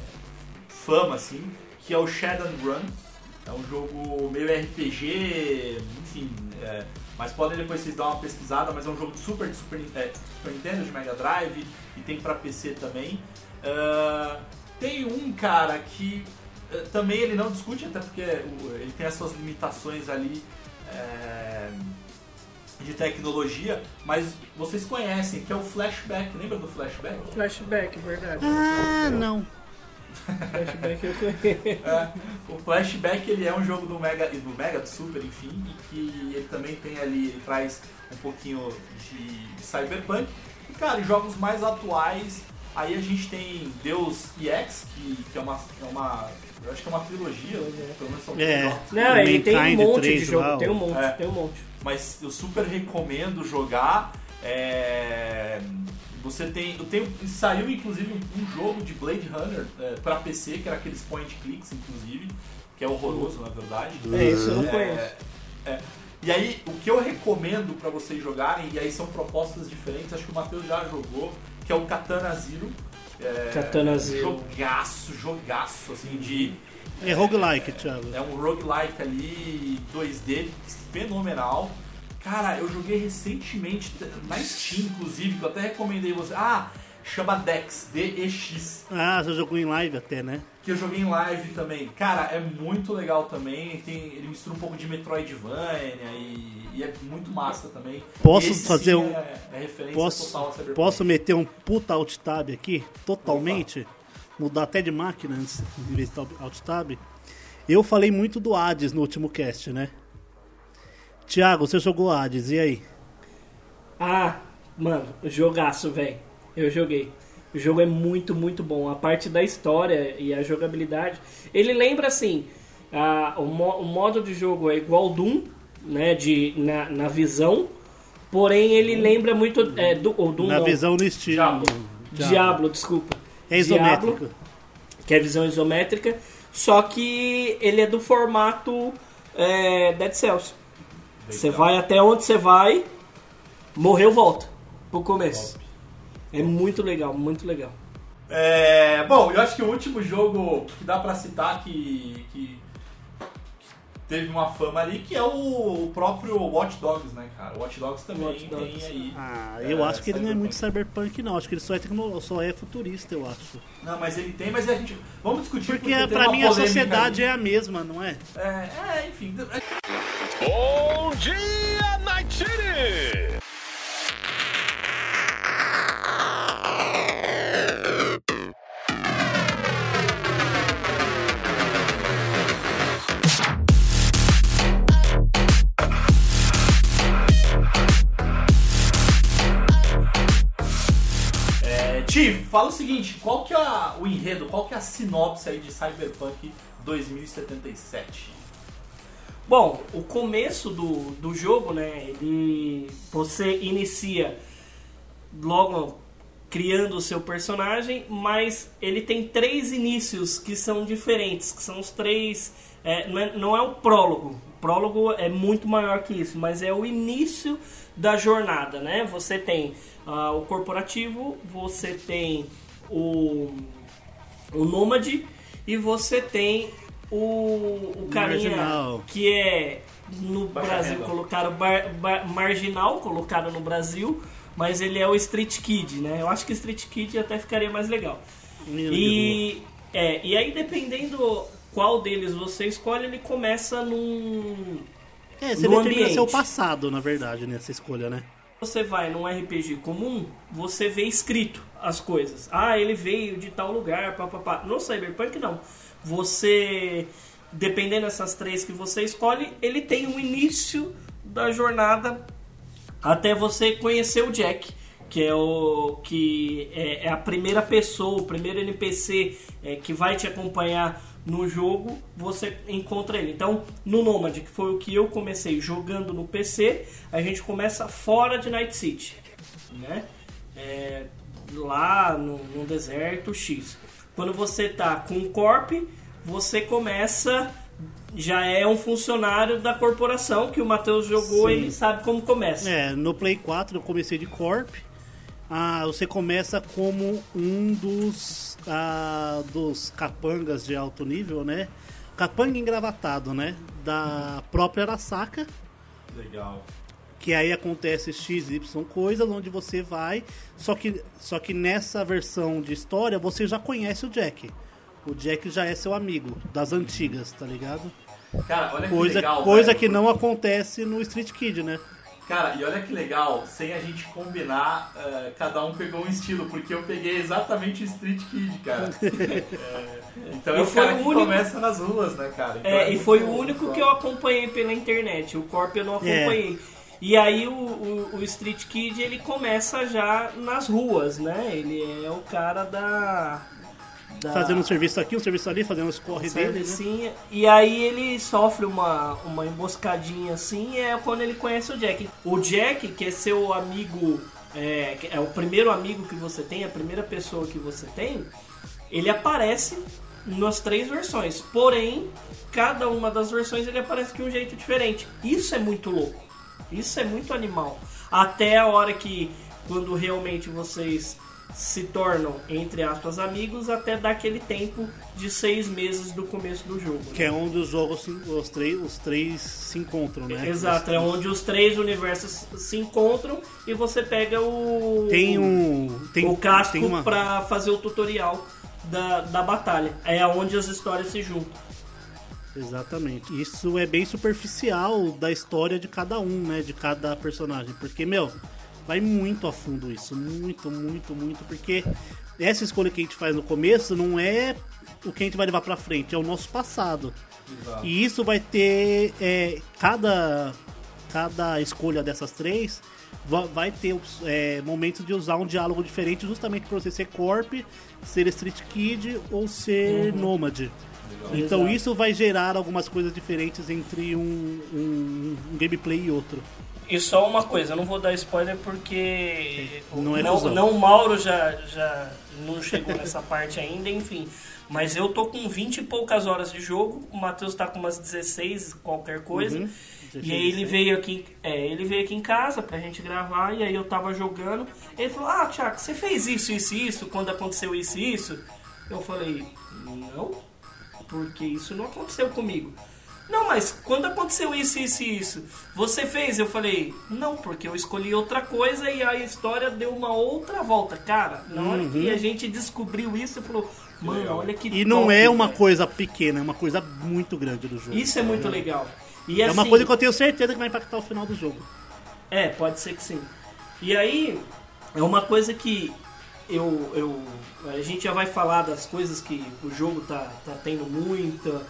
fama, assim, que é o Shadow Run. É um jogo meio RPG, enfim. é, mas podem depois vocês dar uma pesquisada, mas é um jogo de Super, de Super, é, Super Nintendo, de Mega Drive, e tem pra PC também. Ah, tem um cara que eh, também ele não discute, até porque o- ele tem as suas limitações ali eh, de tecnologia, mas vocês conhecem, que é o Flashback. Lembra do Flashback? Flashback, verdade. Ah, não. Flashback eu conheço. É, o Flashback ele é um jogo do Mega, do Mega, do Super, enfim, e que ele também tem ali, ele traz um pouquinho de Cyberpunk. E cara, jogos mais atuais, aí a gente tem Deus EX, que, que é uma. É uma eu acho que é uma trilogia, pelo menos são É. jogos. Não, ele tem um monte de 3 jogo, lá, tem um monte, É. tem um monte. mas eu super recomendo jogar. É, Você tem, eu tenho, saiu inclusive um, um jogo de Blade Runner é, para PC que era aqueles point clicks, inclusive, que é horroroso na verdade. É, isso eu não É, conheço. é. E aí, o que eu recomendo para vocês jogarem, e aí são propostas diferentes, acho que o Matheus já jogou, que é o Katana Zero. É, Katana Zero. Jogaço, jogaço, assim, de. É roguelike, Thiago. É um roguelike ali, 2D, fenomenal. Cara, eu joguei recentemente na Steam, inclusive, que eu até recomendei você. Ah, chama Dex, D-E-X, Ah, você jogou em live até, né? Que eu joguei em live também. Cara, é muito legal também. Tem, ele mistura um pouco de Metroidvania e, e é muito massa também. Posso Esse, fazer um- É, é referência Posso, total a Cyberpunk. posso meter um puta alt tab aqui, totalmente? Mudar até de máquina antes, em vez de alt tab. Eu falei muito do Hades no último cast, né? Thiago, você jogou Hades, e aí? Ah, mano, jogaço, velho. Eu joguei. O jogo é muito, muito bom. A parte da história e a jogabilidade. Ele lembra assim: a- o, mo- o modo de jogo é igual ao Doom, né? De, na, na visão. Porém, ele lembra muito. É, do, o Doom Na não. visão no estilo. Diablo. Diablo, desculpa. É isométrico. Diablo, que é visão isométrica. Só que ele é do formato é, Dead Cells. Você vai até onde você vai, morreu, volta pro começo. É muito legal, muito legal. É, bom, eu acho que o último jogo que dá pra citar que, que, que teve uma fama ali, que é o próprio Watch Dogs, né, cara? O Watch Dogs também Watch Dogs. tem aí. Ah, é, eu acho que ele não é muito cyberpunk. não. Acho que ele só é, tecno... só é futurista, eu acho. Não, mas ele tem, mas a gente. Vamos discutir Porque, tem pra uma mim a sociedade ali. é a mesma, não é? É, é, enfim. é- Bom dia, Night City! Fala o seguinte, qual que é o enredo, qual que é a sinopse aí de Cyberpunk 2077? Bom, o começo do, do jogo, né? Ele. Você inicia logo criando o seu personagem, mas ele tem três inícios que são diferentes, que são os três. é, não, é, não é o prólogo. O prólogo é muito maior que isso, mas é o início da jornada, né? Você tem ah, o corporativo, você tem o, o nômade e você tem o, o carinha Marginal. que é no Baixa Brasil renda. colocaram bar- bar- marginal, colocaram no Brasil, mas ele é o Street Kid, né? Eu acho que Street Kid até ficaria mais legal. E, é, e aí, dependendo qual deles você escolhe, ele começa num. É, você determina seu passado, na verdade, nessa escolha, né? Você vai num RPG comum, você vê escrito as coisas. Ah, ele veio de tal lugar, papapá. No Cyberpunk, não. Você, dependendo dessas três que você escolhe, ele tem um início da jornada até você conhecer o Jack, que é o que é, é a primeira pessoa, o primeiro NPC é, que vai te acompanhar no jogo, você encontra ele. Então, no Nomad, que foi o que eu comecei jogando no PC, a gente começa fora de Night City, né? É, lá no, no deserto X. Quando você tá com o Corp, você começa já é um funcionário da corporação que o Matheus jogou Sim. e ele sabe como começa. É, no Play 4 eu comecei de Corp. Ah, você começa como um dos, ah, dos capangas de alto nível, né? Capanga engravatado, né? Da própria Arasaka. Legal. Que aí acontece XY coisas onde você vai. Só que, só que nessa versão de história você já conhece o Jack. O Jack já é seu amigo, das antigas, tá ligado? Cara, olha que Coisa, legal. coisa velho. que não acontece no Street Kid, né? Cara, e olha que legal, sem a gente combinar, eh, cada um pegou um estilo, porque eu peguei exatamente o Street Kid, cara. É, então é E o foi cara o que único- começa nas ruas, né, cara? Então É, e muito foi o único que eu acompanhei pela internet. O Corp eu não É. acompanhei. E aí o, o, o Street Kid ele começa já nas ruas, né? Ele é o cara da. Da Fazendo um serviço aqui, um serviço ali, fazendo os corre dele, né? servicinha. E aí ele sofre uma, uma emboscadinha assim, é quando ele conhece o Jack. O Jack, que é seu amigo, é, é o primeiro amigo que você tem, a primeira pessoa que você tem, ele aparece nas três versões. Porém, cada uma das versões ele aparece de um jeito diferente. Isso é muito louco. Isso é muito animal. Até a hora que, quando realmente vocês se tornam, entre aspas, amigos, até dar aquele tempo de seis meses do começo do jogo. né? Que é onde os jogos, os três, os três se encontram, né? Exato, é onde os três universos se encontram e você pega o. Tem um. Tem, o casco tem uma, pra fazer o tutorial da, da batalha. É onde as histórias se juntam. Exatamente. Isso é bem superficial da história de cada um, né? De cada personagem. Porque, meu, vai muito a fundo isso. Muito, muito, muito. Porque essa escolha que a gente faz no começo não é o que a gente vai levar pra frente, é o nosso passado. Exato. E isso vai ter. é, cada, cada escolha dessas três va- vai ter é, momentos de usar um diálogo diferente, justamente por você ser Corp, ser Street Kid ou ser Nômade. Então Exato. isso vai gerar algumas coisas diferentes entre um, um- um gameplay e outro. E só uma coisa, eu não vou dar spoiler porque Não é não, não o Mauro já, já não chegou nessa parte ainda, enfim. Mas eu tô com 20 e poucas horas de jogo, o Matheus tá com umas 16, qualquer coisa. Uhum. E aí ele veio aqui, é, ele veio aqui em casa pra gente gravar e aí eu tava jogando. Ele falou: "Ah, Thiago, você fez isso, isso e isso quando aconteceu isso e isso?" Eu falei: "Não, porque isso não aconteceu comigo." Não, mas quando aconteceu isso, isso e isso, você fez? Eu falei, não, porque eu escolhi outra coisa e a história deu uma outra volta. Cara, na hora que a gente descobriu isso, eu falou, mano, olha que Uhum. E não top, é uma velho. coisa pequena, é uma coisa muito grande do jogo. Isso é muito legal. E É uma assim- coisa que eu tenho certeza que vai impactar o final do jogo. É, pode ser que sim. E aí, é uma coisa que eu, eu. A gente já vai falar das coisas que o jogo tá, tá tendo muita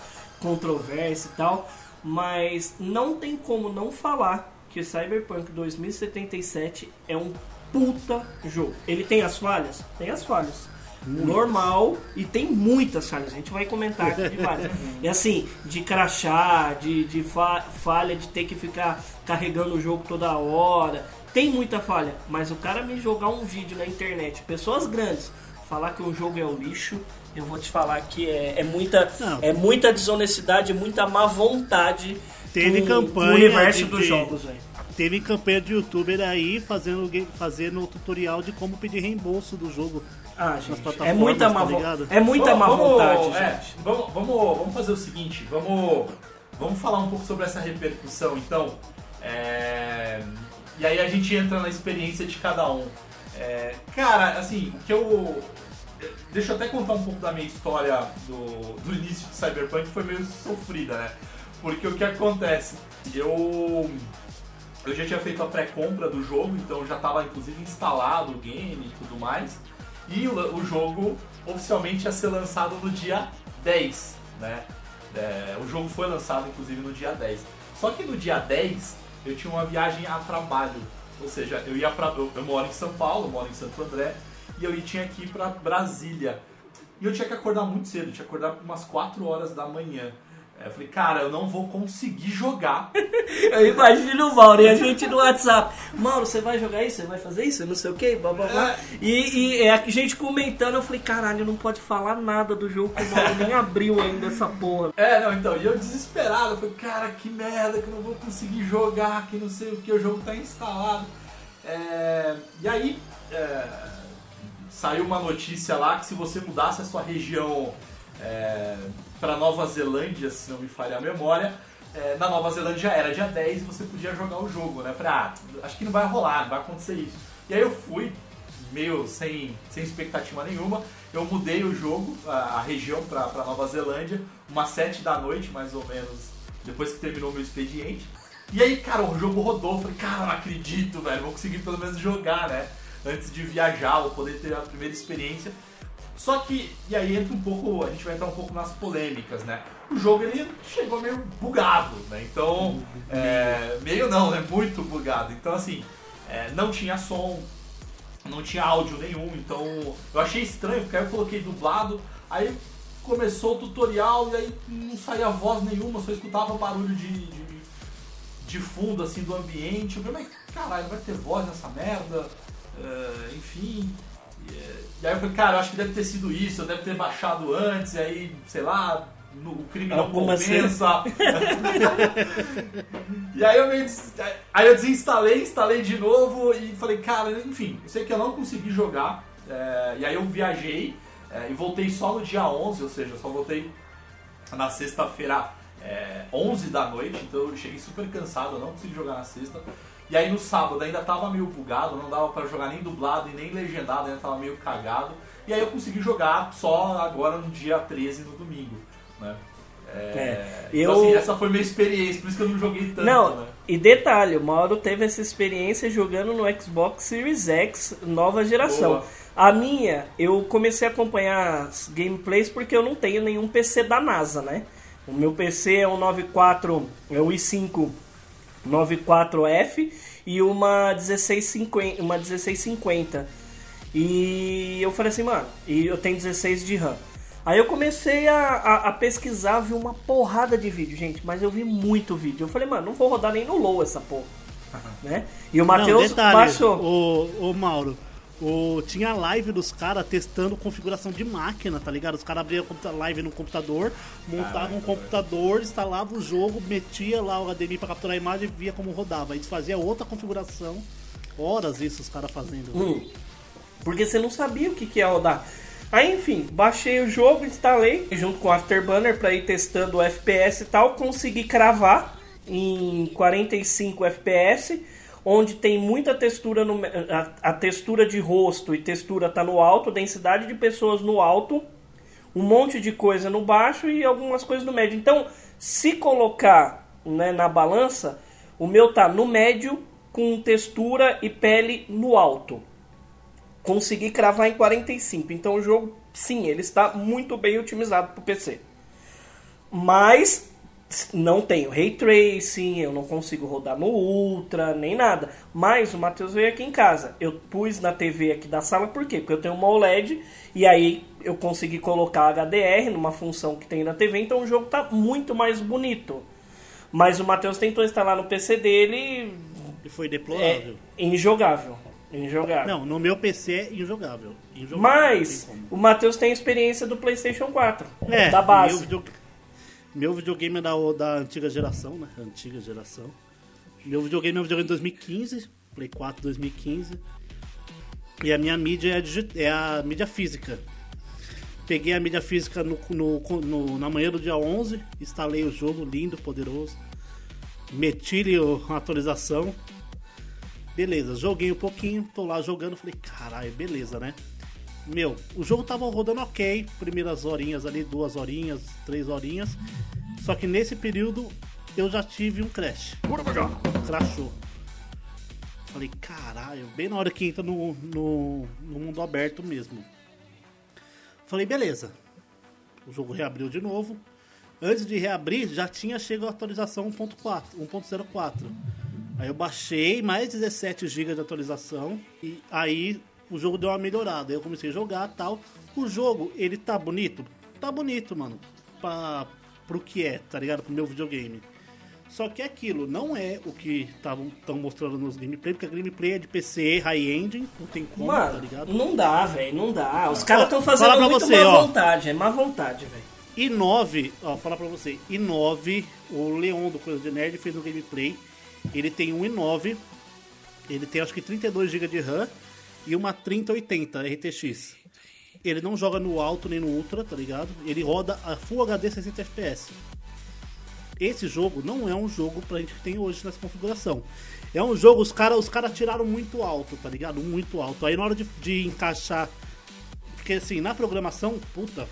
controvérsia e tal, mas não tem como não falar que Cyberpunk 2077 é um puta jogo. Ele tem as falhas? Tem as falhas. Normal e tem muitas falhas. A gente vai comentar aqui de várias. E assim, de crachar, de, de fa- falha de ter que ficar carregando o jogo toda hora. Tem muita falha, mas o cara me jogar um vídeo na internet, pessoas grandes, falar que o jogo é um lixo, eu vou te falar que é, é muita, Não. é muita desonestidade, muita má vontade Teve com- campanha com o universo de- dos jogos, velho. Teve campanha de youtuber aí fazendo, fazendo tutorial de como pedir reembolso do jogo. Ah, gente, é plataformas, muita má, tá vo- ligado? é muita má Vamos- vontade, é, gente. vamos, vamos, vamos fazer o seguinte, vamos, vamos falar um pouco sobre essa repercussão, então. É, e aí a gente entra na experiência de cada um. É, cara, assim, o que eu. Deixa eu até contar um pouco da minha história do, do início de Cyberpunk, que foi meio sofrida, né? Porque o que acontece? Eu. Eu já tinha feito a pré-compra do jogo, então já estava inclusive instalado o game e tudo mais. E o, o jogo oficialmente ia ser lançado no dia 10, né? É, o jogo foi lançado inclusive no dia 10. Só que no dia 10 eu tinha uma viagem a trabalho. Ou seja, eu ia pra. Eu, eu moro em São Paulo, moro em Santo André, e eu tinha que ir pra Brasília. E eu tinha que acordar muito cedo, tinha que acordar umas 4 horas da manhã. É, eu falei, cara, eu não vou conseguir jogar Eu imagino o Mauro e a gente no WhatsApp. Mauro, você vai jogar isso? Você vai fazer isso? Não sei o que, blá blá blá. É. E, e a gente comentando, eu falei, caralho, não pode falar nada do jogo que o Mauro nem abriu ainda essa porra. É, não, então, e eu desesperado, eu falei, cara, que merda, que eu não vou conseguir jogar, que não sei o que, o jogo tá instalado. É, e aí, é, saiu uma notícia lá que se você mudasse a sua região é, para Nova Zelândia, se não me falha a memória, é, na Nova Zelândia era dia 10 e você podia jogar o jogo, né? Eu falei, ah, acho que não vai rolar, não vai acontecer isso. E aí eu fui, meio sem, sem expectativa nenhuma, eu mudei o jogo, a, a região pra Nova Zelândia, umas 7 da noite, mais ou menos, depois que terminou o meu expediente. E aí, cara, o jogo rodou, eu falei, cara, não acredito, velho, vou conseguir pelo menos jogar, né? Antes de viajar, vou poder ter a primeira experiência. Só que, e aí entra um pouco, a gente vai entrar um pouco nas polêmicas, né? O jogo ele chegou meio bugado, né? Então, é, meio não, né? Muito bugado. Então, assim, é, não tinha som, não tinha áudio nenhum, então eu achei estranho, porque aí eu coloquei dublado, aí começou o tutorial e aí não saía voz nenhuma, só escutava barulho de, de, de fundo, assim, do ambiente. Eu falei, mas caralho, vai ter voz nessa merda? É, enfim. E, é, e aí eu falei, cara, eu acho que deve ter sido isso, eu deve ter baixado antes, e aí, sei lá, no, o crime não Alguma compensa. E aí eu meio aí eu desinstalei, instalei de novo e falei, cara, enfim, eu sei que eu não consegui jogar. é, e aí eu viajei é, e voltei só no dia 11, ou seja, só voltei na sexta-feira é, 11 da noite, então eu cheguei super cansado, eu não consegui jogar na sexta. E aí no sábado ainda tava meio bugado, não dava pra jogar nem dublado e nem legendado, ainda tava meio cagado. E aí eu consegui jogar só agora no dia 13, no domingo, né? É, É, então, eu- assim, essa foi minha experiência, por isso que eu não joguei tanto, Não, né? e detalhe, o Mauro teve essa experiência jogando no Xbox Series X nova geração. Boa. A minha, eu comecei a acompanhar as gameplays porque eu não tenho nenhum PC da NASA, né? O meu PC é um 94, é o i5 94F e uma 1650, uma 1650. E eu falei assim, mano, e eu tenho 16 de RAM. Aí eu comecei a, a, a pesquisar, vi uma porrada de vídeo, gente, mas eu vi muito vídeo. Eu falei, mano, não vou rodar nem no low essa porra. Né? E o Matheus baixou. O, o Mauro, o, tinha live dos caras testando configuração de máquina, tá ligado? Os caras abriam a live no computador, montavam um computador, instalavam o jogo, metia lá o HDMI pra capturar a imagem e via como rodava. Aí fazia outra configuração. Horas isso os caras fazendo. Hum. Porque você não sabia o que, que ia rodar. Aí, enfim, baixei o jogo, instalei junto com o Afterburner para ir testando o FPS e tal, consegui cravar em 45 FPS, onde tem muita textura no a, a textura de rosto e textura tá no alto, densidade de pessoas no alto, um monte de coisa no baixo e algumas coisas no médio. Então, se colocar né, na balança, o meu tá no médio com textura e pele no alto consegui cravar em 45. Então o jogo, sim, ele está muito bem otimizado para o PC. Mas não tenho ray tracing, eu não consigo rodar no Ultra, nem nada. Mas o Matheus veio aqui em casa. Eu pus na TV aqui da sala, por quê? Porque eu tenho uma OLED e aí eu consegui colocar HDR numa função que tem na TV, então o jogo está muito mais bonito. Mas o Matheus tentou instalar no PC dele. E foi deplorável. É injogável. Injogável. Não, no meu PC é injogável. injogável Mas o Matheus tem experiência do PlayStation 4. É, da base. Meu. Meu videogame é da, da antiga geração, né? Antiga geração. Meu videogame é um videogame de 2015, Play 4 2015. E a minha mídia é, é a mídia física. Peguei a mídia física no, no, no, na manhã do dia 11, instalei o jogo lindo, poderoso. Meti-lhe a atualização Beleza, joguei um pouquinho, tô lá jogando, falei, caralho, beleza, né? Meu, o jogo tava rodando ok, primeiras horinhas ali, duas horinhas, três horinhas. Só que nesse período eu já tive um crash. Crashou. Falei, caralho, bem na hora que entra no, no, no mundo aberto mesmo. Falei, beleza. O jogo reabriu de novo. Antes de reabrir, já tinha chegado a atualização 1.4, 1.04. Aí eu baixei mais 17 GB de atualização e aí o jogo deu uma melhorada. Aí eu comecei a jogar tal. O jogo, ele tá bonito? Tá bonito, mano. Pra, pro que é, tá ligado? Pro meu videogame. Só que aquilo não é o que estavam mostrando nos gameplay, porque a gameplay é de PC, high-end, não tem como, Mano, tá ligado? Não dá, velho, não dá. Os caras estão fazendo muito você, má ó. vontade, é má vontade, velho. E 9, ó, falar pra você, e 9, o Leon do Coisa de Nerd fez um gameplay ele tem um i9, ele tem acho que 32 GB de RAM e uma 3080 RTX. Ele não joga no alto nem no ultra, tá ligado? Ele roda a Full HD 60 FPS. Esse jogo não é um jogo pra gente que tem hoje nessa configuração. É um jogo, os caras os cara tiraram muito alto, tá ligado? Muito alto. Aí na hora de, de encaixar. Porque assim, na programação, puta,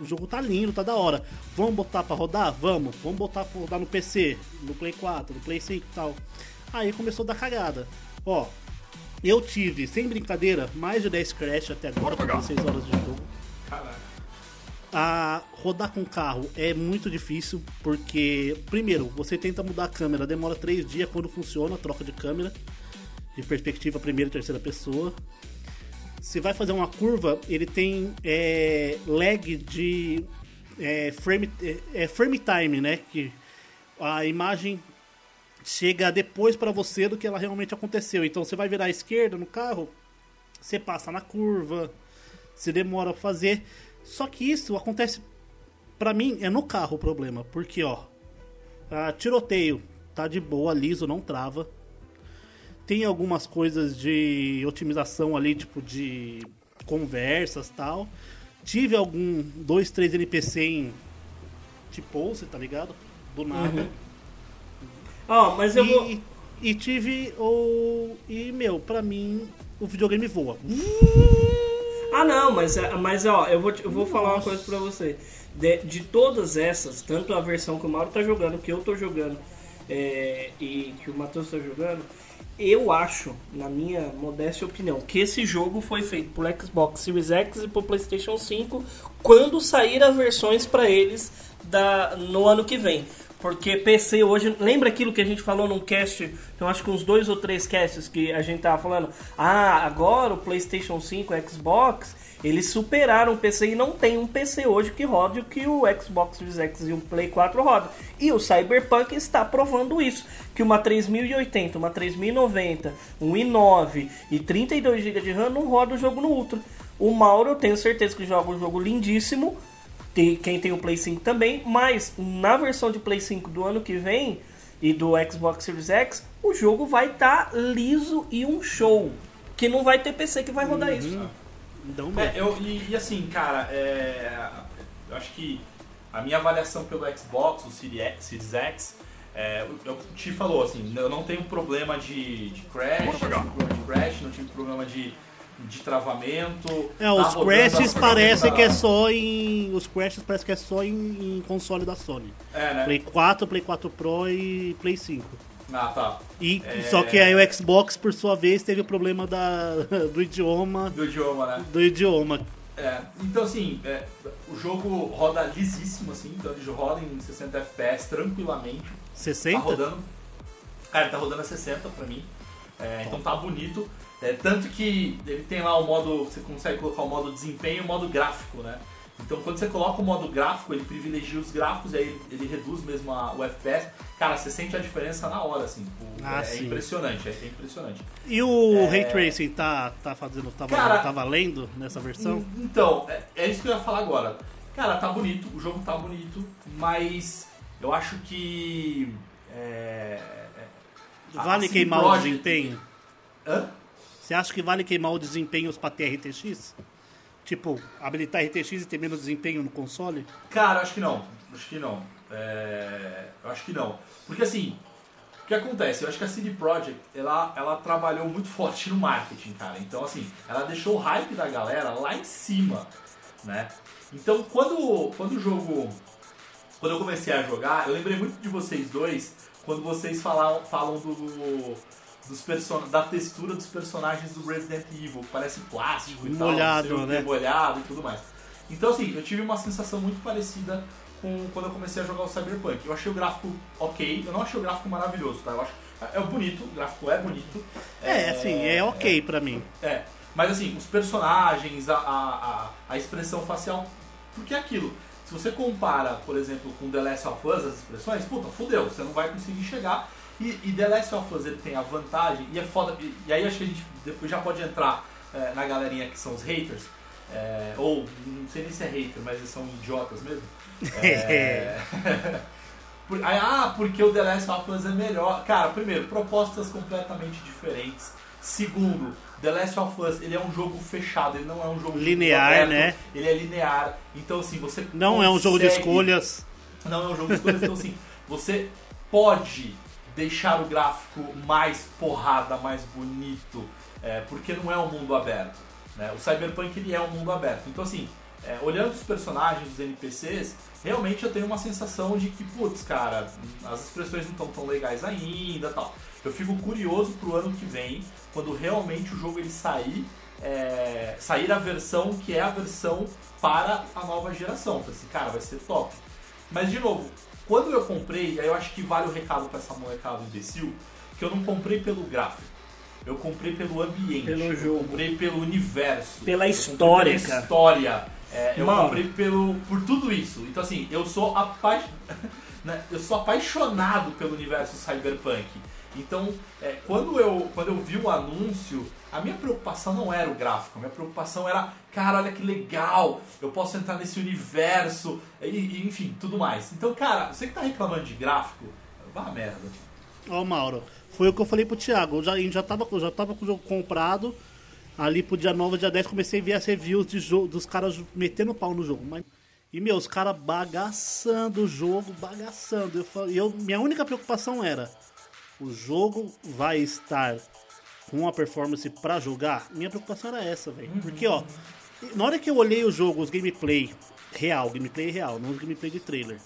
o jogo tá lindo, tá da hora. Vamos botar pra rodar? Vamos. Vamos botar pra rodar no PC, no Play 4, no Play 5 e tal. Aí começou a dar cagada. Ó, eu tive, sem brincadeira, mais de 10 crash até agora, com 6 horas de jogo. Caraca. A rodar com carro é muito difícil, porque, primeiro, você tenta mudar a câmera, demora 3 dias quando funciona a troca de câmera, de perspectiva primeira e terceira pessoa se vai fazer uma curva, ele tem é, lag de é, frame, é, é, frame time, né? Que a imagem chega depois para você do que ela realmente aconteceu. Então você vai virar à esquerda no carro, você passa na curva, se demora pra fazer. Só que isso acontece para mim é no carro o problema, porque ó, a tiroteio tá de boa, liso, não trava. Tem algumas coisas de otimização ali, tipo de conversas tal. Tive algum, dois, três NPC em tipo, você tá ligado? Do nada. Uhum. Ó, mas eu e, vou. e tive o. E, meu, pra mim, o videogame voa. Ah, não, mas, é- mas ó, eu vou, eu vou falar uma coisa pra você. De, de todas essas, tanto a versão que o Mauro tá jogando, que eu tô jogando, é, e que o Matheus tá jogando, eu acho, na minha modesta opinião, que esse jogo foi feito pro Xbox Series X e pro PlayStation 5 quando sair as versões pra eles da, no ano que vem. Porque PC hoje. Lembra aquilo que a gente falou num cast? Eu acho que uns dois ou três casts que a gente tava falando. Ah, agora o PlayStation 5 e o Xbox. Eles superaram o PC e não tem um PC hoje que rode o que o Xbox Series X e o Play 4 rodam. E o Cyberpunk está provando isso. Que uma 3080, uma 3090, um i9 e 32 GB de RAM não roda o jogo no Ultra. O Mauro, eu tenho certeza que joga um jogo lindíssimo. Tem- quem tem o Play 5 também, mas na versão de Play 5 do ano que vem e do Xbox Series X, o jogo vai estar liso e um show. Que não vai ter PC que vai rodar isso. Dão É, mesmo. eu, e, e assim, cara, é, eu acho que a minha avaliação pelo Xbox, o Series X, Series X é, o- o te falou, assim, eu não tenho problema de, de crash, não tive problema de crash, não tive problema de, de travamento. É, tá os rodando crashes as- parece que é só em. Os crashes parece que é só em, em console da Sony. É, né? Play 4, Play 4 Pro e Play 5. Ah, tá. E, É. Só que aí o Xbox, por sua vez, teve o problema da, do idioma. Do idioma, né? Do idioma. É, então assim, é, o jogo roda lisíssimo, assim, então ele roda em 60 FPS tranquilamente. Tá 60? rodando. Cara, tá rodando a 60 pra mim. É, então tá bonito. É, tanto que ele tem lá o modo. Você consegue colocar o modo desempenho e o modo gráfico, né? Então quando você coloca o modo gráfico, ele privilegia os gráficos e aí ele, ele reduz mesmo a- o FPS. Cara, você sente a diferença na hora, assim. O- Ah, é, é impressionante, é, é impressionante. E o Ray Tracing tá, tá fazendo. Tá, valendo- Cara- tá valendo nessa versão? En- Então, é, é isso que eu ia falar agora. Cara, tá bonito, o jogo tá bonito, mas eu acho que. É, é, Vale queimar o desempenho? Hã? Você acha que vale queimar o desempenho para ter RTX? Tipo, habilitar RTX e ter menos desempenho no console? Cara, acho que não. Acho que não. É, acho que não. Porque assim, o que acontece? Eu acho que a CD Projekt, ela, ela trabalhou muito forte no marketing, cara. Então, assim, ela deixou o hype da galera lá em cima, né? Então, quando, quando o jogo... Quando eu comecei a jogar, eu lembrei muito de vocês dois, quando vocês falam, falam do... Dos person... da textura dos personagens do Resident Evil, que parece plástico e tal, Molhado, quê, né? molhado e tudo mais. Então, assim, eu tive uma sensação muito parecida com quando eu comecei a jogar o Cyberpunk. Eu achei o gráfico ok, eu não achei o gráfico maravilhoso, tá? Eu acho é bonito, o gráfico é bonito. É, assim, é ok pra mim. É, mas assim, os personagens, a, a, a, a expressão facial, porque é aquilo. Se você compara, por exemplo, com The Last of Us, as expressões, puta, fudeu, você não vai conseguir chegar. E, e The Last of Us ele tem a vantagem, e é foda, e, e aí acho que a gente depois já pode entrar é, na galerinha que são os haters, é, ou não sei nem se é hater, mas eles são idiotas mesmo. É, por- ah, porque o The Last of Us é melhor. Cara, primeiro, propostas completamente diferentes. Segundo, The Last of Us ele é um jogo fechado, ele não é um jogo Linear, aberto, né? Ele é linear. Então assim, você Não é um jogo de consegue- escolhas. Não é um jogo de escolhas, então assim, você pode deixar o gráfico mais porrada, mais bonito, é, porque não é um mundo aberto. Né? O Cyberpunk ele é um mundo aberto. Então assim, é, olhando os personagens, os NPCs, realmente eu tenho uma sensação de que, putz, cara, as expressões não estão tão legais ainda tal. Eu fico curioso pro ano que vem, quando realmente o jogo ele sair, é, sair a versão que é a versão para a nova geração. Falei assim, cara, vai ser top. Mas de novo, quando eu comprei, aí eu acho que vale o recado pra essa molecada imbecil, que eu não comprei pelo gráfico. Eu comprei pelo ambiente. Pelo eu jogo. comprei pelo universo. Pela eu história, pela cara. história. É, eu Mano. comprei pelo, por tudo isso. Então assim, eu sou apa... né, eu sou apaixonado pelo universo cyberpunk. Então, é, quando, eu, quando eu vi o anúncio, a minha preocupação não era o gráfico, a minha preocupação era, cara, olha que legal, eu posso entrar nesse universo, e, e, enfim, tudo mais. Então, cara, você que tá reclamando de gráfico, vá merda. Ó, Mauro, foi o que eu falei pro Thiago. Eu já, gente já tava, eu já tava com o jogo comprado. Ali pro dia 9, dia 10, comecei a ver as reviews de jogo, dos caras metendo pau no jogo. Mas, e, meu, os caras bagaçando o jogo, bagaçando. Eu, eu, minha única preocupação era: o jogo vai estar uma performance pra jogar? Minha preocupação era essa, velho. Porque, ó, na hora que eu olhei o jogo, os gameplay real, gameplay real, não os gameplay de trailer,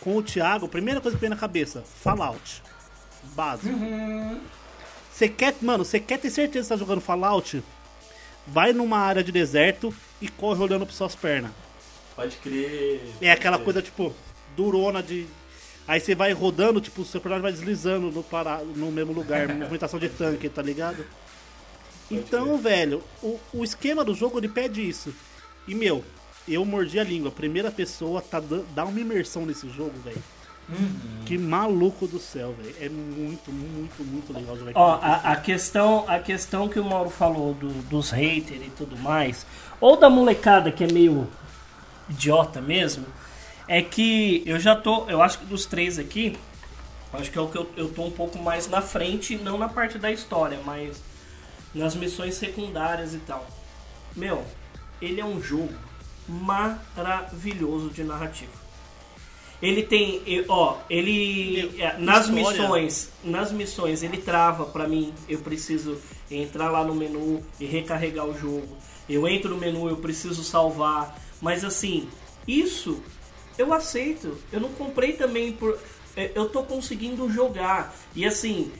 com o Thiago, a primeira coisa que veio na cabeça: Fallout básico. Você quer, mano, você quer ter certeza que tá jogando Fallout? Vai numa área de deserto e corre olhando para suas pernas. Pode crer. É aquela coisa tipo durona de Aí você vai rodando, tipo, o seu personagem vai deslizando no, para... no mesmo lugar, movimentação de tanque, tá ligado? Então, velho, o, o esquema do jogo ele pede isso. E meu, eu mordi a língua. Primeira pessoa tá dá uma imersão nesse jogo, velho. Que maluco do céu, velho. É muito, muito, muito legal jogar Ó, a, a questão, a questão que o Mauro falou do- dos haters e tudo mais, ou da molecada que é meio idiota mesmo, é que eu já tô, eu acho que dos três aqui, acho que é o que eu, eu tô um pouco mais na frente, não na parte da história, mas nas missões secundárias e tal. Meu, ele é um jogo maravilhoso de narrativa. Ele tem, ó, ele Meu, é, nas história. missões, nas missões ele trava pra mim, eu preciso entrar lá no menu e recarregar o jogo. Eu entro no menu, eu preciso salvar, mas assim, isso eu aceito. Eu não comprei também por é, eu tô conseguindo jogar. E assim,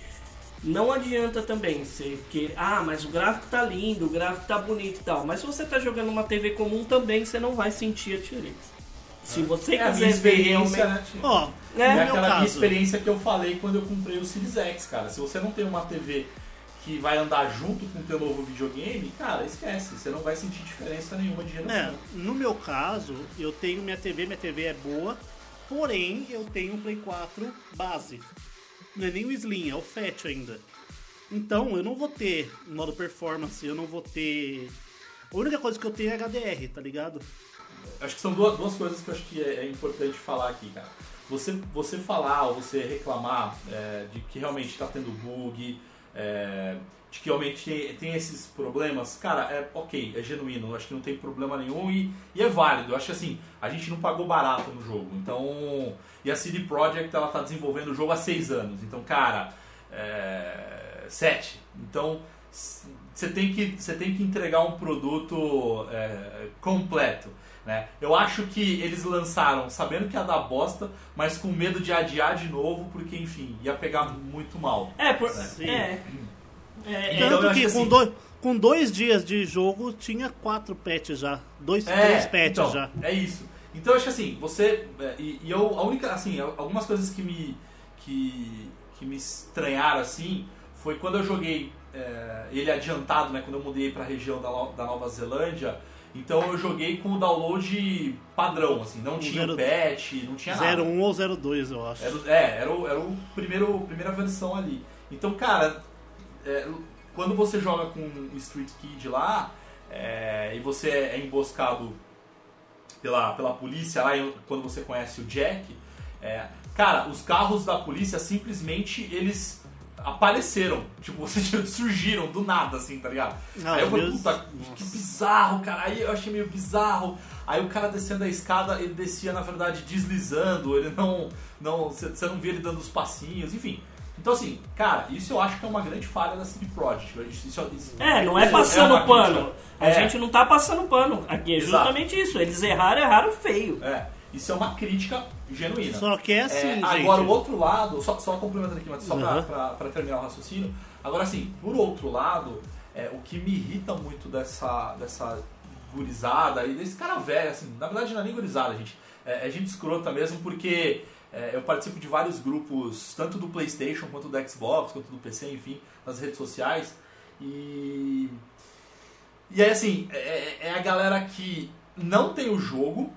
não adianta também você que ah, mas o gráfico tá lindo, o gráfico tá bonito e tal. Mas se você tá jogando uma TV comum também, você não vai sentir a diferença. Se você É a minha quiser ver experiência, realmente. né? tio? Ó, É, É aquela minha caso, experiência que eu falei quando eu comprei o Series X, cara. Se você não tem uma TV que vai andar junto com o teu novo videogame, cara, esquece. Você não vai sentir diferença nenhuma de geração. É, no meu caso, eu tenho minha TV, minha TV é boa, porém eu tenho um Play 4 base. Não é nem o Slim, é o Fat ainda. Então eu não vou ter modo performance, eu não vou ter. A única coisa que eu tenho é HDR, tá ligado? Acho que são duas, duas coisas que eu acho que é, é importante falar aqui, cara. Você, você falar ou você reclamar é, de que realmente está tendo bug, é, de que realmente tem, tem esses problemas, cara, é ok, é genuíno, acho que não tem problema nenhum e, e é válido. Acho que assim, a gente não pagou barato no jogo. Então. E a CD Projekt ela tá desenvolvendo o jogo há seis anos. Então, cara, é, sete. Então você tem que você tem que entregar um produto é, completo. Né? Eu acho que eles lançaram sabendo que ia dar bosta, mas com medo de adiar de novo, porque enfim, ia pegar muito mal. É, por, Sim. é, é, Então, Tanto acho que que com, assim- dois, com dois dias de jogo tinha quatro patches já. Dois, três patches É, então, já. É isso. Então eu acho que assim, você. é, E, e eu, a única. Assim, algumas coisas que me. que, que me estranharam assim foi quando eu joguei é, ele adiantado, né? Quando eu mudei pra região da, da Nova Zelândia. Então eu joguei com o download padrão, assim, não tinha zero- patch, não tinha nada. 01 ou 02, eu acho. Era, é, era o, era o primeiro primeira versão ali. Então, cara, é, quando você joga com o Street Kid lá é, e você é emboscado pela, pela polícia lá, quando você conhece o Jack, é, cara, os carros da polícia simplesmente eles apareceram, tipo, você surgiram do nada, assim, tá ligado? Ah, Aí eu falei, Deus. puta, que bizarro, cara. Aí eu achei meio bizarro. Aí o cara descendo a escada, ele descia, na verdade, deslizando, ele não. não Você não via ele dando os passinhos, enfim. Então, assim, cara, isso eu acho que é uma grande falha da CD Projekt. Isso, isso- isso- É, não é passando uma pano. crítica. A É, gente não tá passando pano. Aqui é Exato. justamente isso. Eles erraram, erraram feio. É, isso é uma crítica genuína. Só que é assim, É, agora, o outro lado, só, só complementando aqui, mas só pra, Uhum. pra terminar o raciocínio. Agora, assim, por outro lado, é, o que me irrita muito dessa, dessa gurizada e desse cara velho, assim, na verdade não é nem gurizada, gente. É, é gente escrota mesmo, porque é, eu participo de vários grupos, tanto do PlayStation quanto do Xbox, quanto do PC, enfim, nas redes sociais. E. E aí, assim, é, é a galera que não tem o jogo,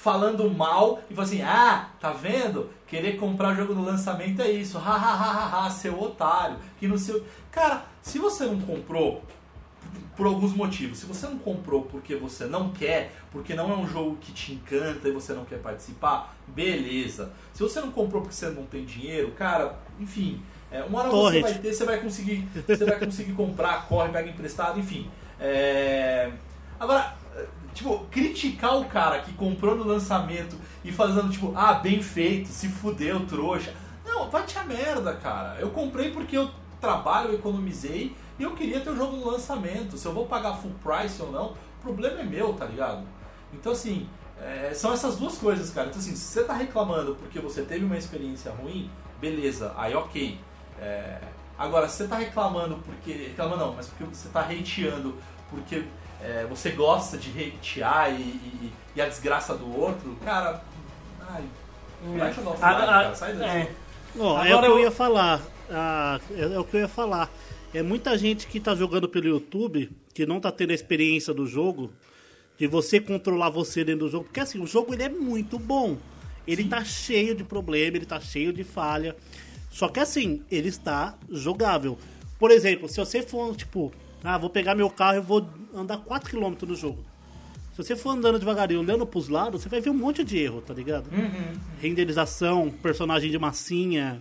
falando mal e fala assim: ah, tá vendo? Querer comprar o jogo no lançamento é isso, ha ha ha ha, ha seu otário, que não sei. o-". Cara, se você não comprou por alguns motivos, se você não comprou porque você não quer, porque não é um jogo que te encanta e você não quer participar, beleza. Se você não comprou porque você não tem dinheiro, cara, enfim, é, uma hora você vai ter, você vai conseguir, você vai conseguir comprar, corre, pega emprestado, enfim. É... Agora, tipo, criticar o cara que comprou no lançamento e fazendo, tipo, ah, bem feito, se fudeu, trouxa. Não, vai te a merda, cara. Eu comprei porque eu trabalho, eu economizei e eu queria ter o jogo no lançamento. Se eu vou pagar full price ou não, o problema é meu, tá ligado? Então, assim, é, são essas duas coisas, cara. Então, assim, se você tá reclamando porque você teve uma experiência ruim, beleza, aí ok. É, agora, se você tá reclamando porque. Reclamando não, mas porque você tá hateando porque é, você gosta de hatear e, e, e a desgraça do outro, cara. Ai, vai jogar cara, sai daí. é. É Agora o que eu eu- ia falar. Ah, é, é o que eu ia falar. É muita gente que tá jogando pelo YouTube, que não tá tendo a experiência do jogo, de você controlar você dentro do jogo. Porque assim, o jogo ele é muito bom. Ele tá cheio de problema, ele tá cheio de falha. Só que assim, ele está jogável. Por exemplo, se você for, tipo, ah, vou pegar meu carro e vou andar 4km no jogo. Se você for andando devagarinho, olhando pros lados, você vai ver um monte de erro, tá ligado? Renderização, personagem de massinha,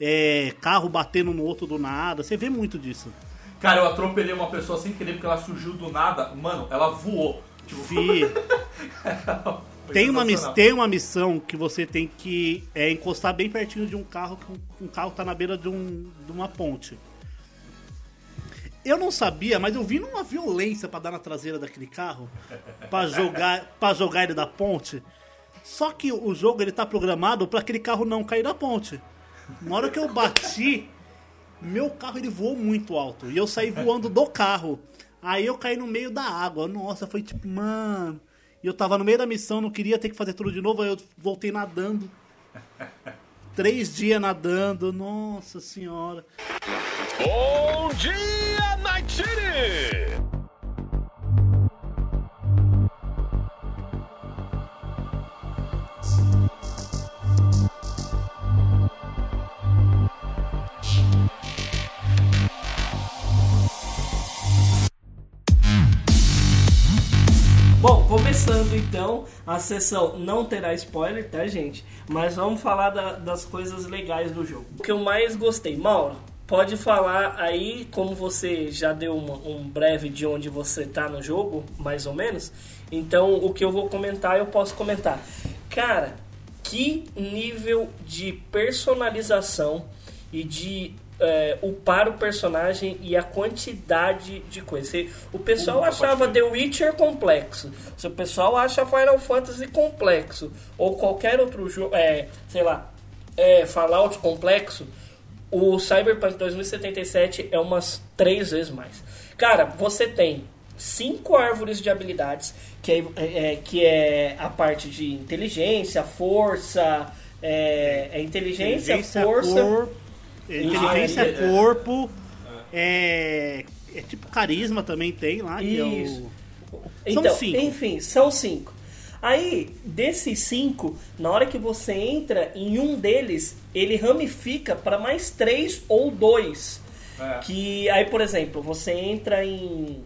é, carro batendo no outro do nada, você vê muito disso. Cara, eu atropelei uma pessoa sem querer porque ela surgiu do nada. Mano, ela voou. Tipo, Vi. Tem uma, tem uma missão que você tem que é, encostar bem pertinho de um carro, que um, um carro tá na beira de, um, de uma ponte. Eu não sabia, mas eu vi numa violência pra dar na traseira daquele carro, pra jogar, pra jogar ele da ponte. Só que o jogo ele tá programado pra aquele carro não cair da ponte. Na hora que eu bati, meu carro ele voou muito alto e eu saí voando do carro. Aí eu caí no meio da água. Nossa, foi tipo, mano. E eu tava no meio da missão, não queria ter que fazer tudo de novo, aí eu voltei nadando. Três dias nadando, nossa senhora. Bom dia, Bom, começando então, a sessão não terá spoiler, tá, gente? Mas vamos falar da- das coisas legais do jogo. O que eu mais gostei, Mauro, pode falar aí, como você já deu uma- um breve de onde você tá no jogo, mais ou menos. Então, o que eu vou comentar, eu posso comentar. Cara, que nível de personalização e de é, upar o personagem e a quantidade de coisas. O pessoal achava The Witcher complexo. Se o pessoal acha Final Fantasy complexo ou qualquer outro jogo, é, sei lá, é, Fallout complexo, o Cyberpunk 2077 é umas três vezes mais. Cara, você tem cinco árvores de habilidades, que é, é- que é a parte de inteligência, força, é, é inteligência, força. cor- é, inteligência, Engenharia. corpo. É, é tipo carisma também tem lá, que é Isso. o. Então, São cinco. enfim, são cinco. Aí, desses cinco, na hora que você entra em um deles, ele ramifica para mais três ou dois. É. Que aí, por exemplo, você entra em,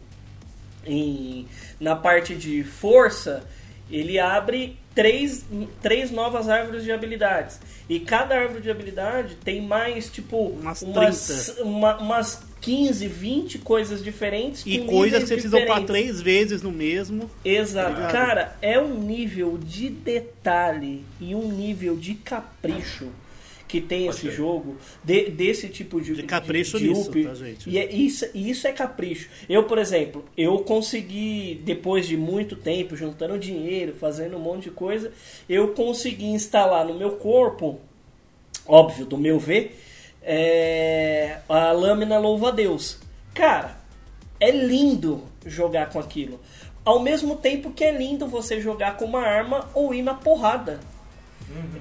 em na parte de força, ele abre três, três novas árvores de habilidades. E cada árvore de habilidade tem mais, tipo, Umas umas, uma- umas 15, 20 coisas diferentes. E coisas que você precisa upar três vezes no mesmo. Exato. Obrigado. Cara, é um nível de detalhe e um nível de capricho que tem esse crer. jogo, de- desse tipo de, De capricho de, de nisso, up. tá, gente? E é isso, isso é capricho. Eu, por exemplo, eu consegui, depois de muito tempo, juntando dinheiro, fazendo um monte de coisa, eu consegui instalar no meu corpo, óbvio, do meu ver, é, a lâmina louva a Deus. Cara, é lindo jogar com aquilo. Ao mesmo tempo que é lindo você jogar com uma arma ou ir na porrada.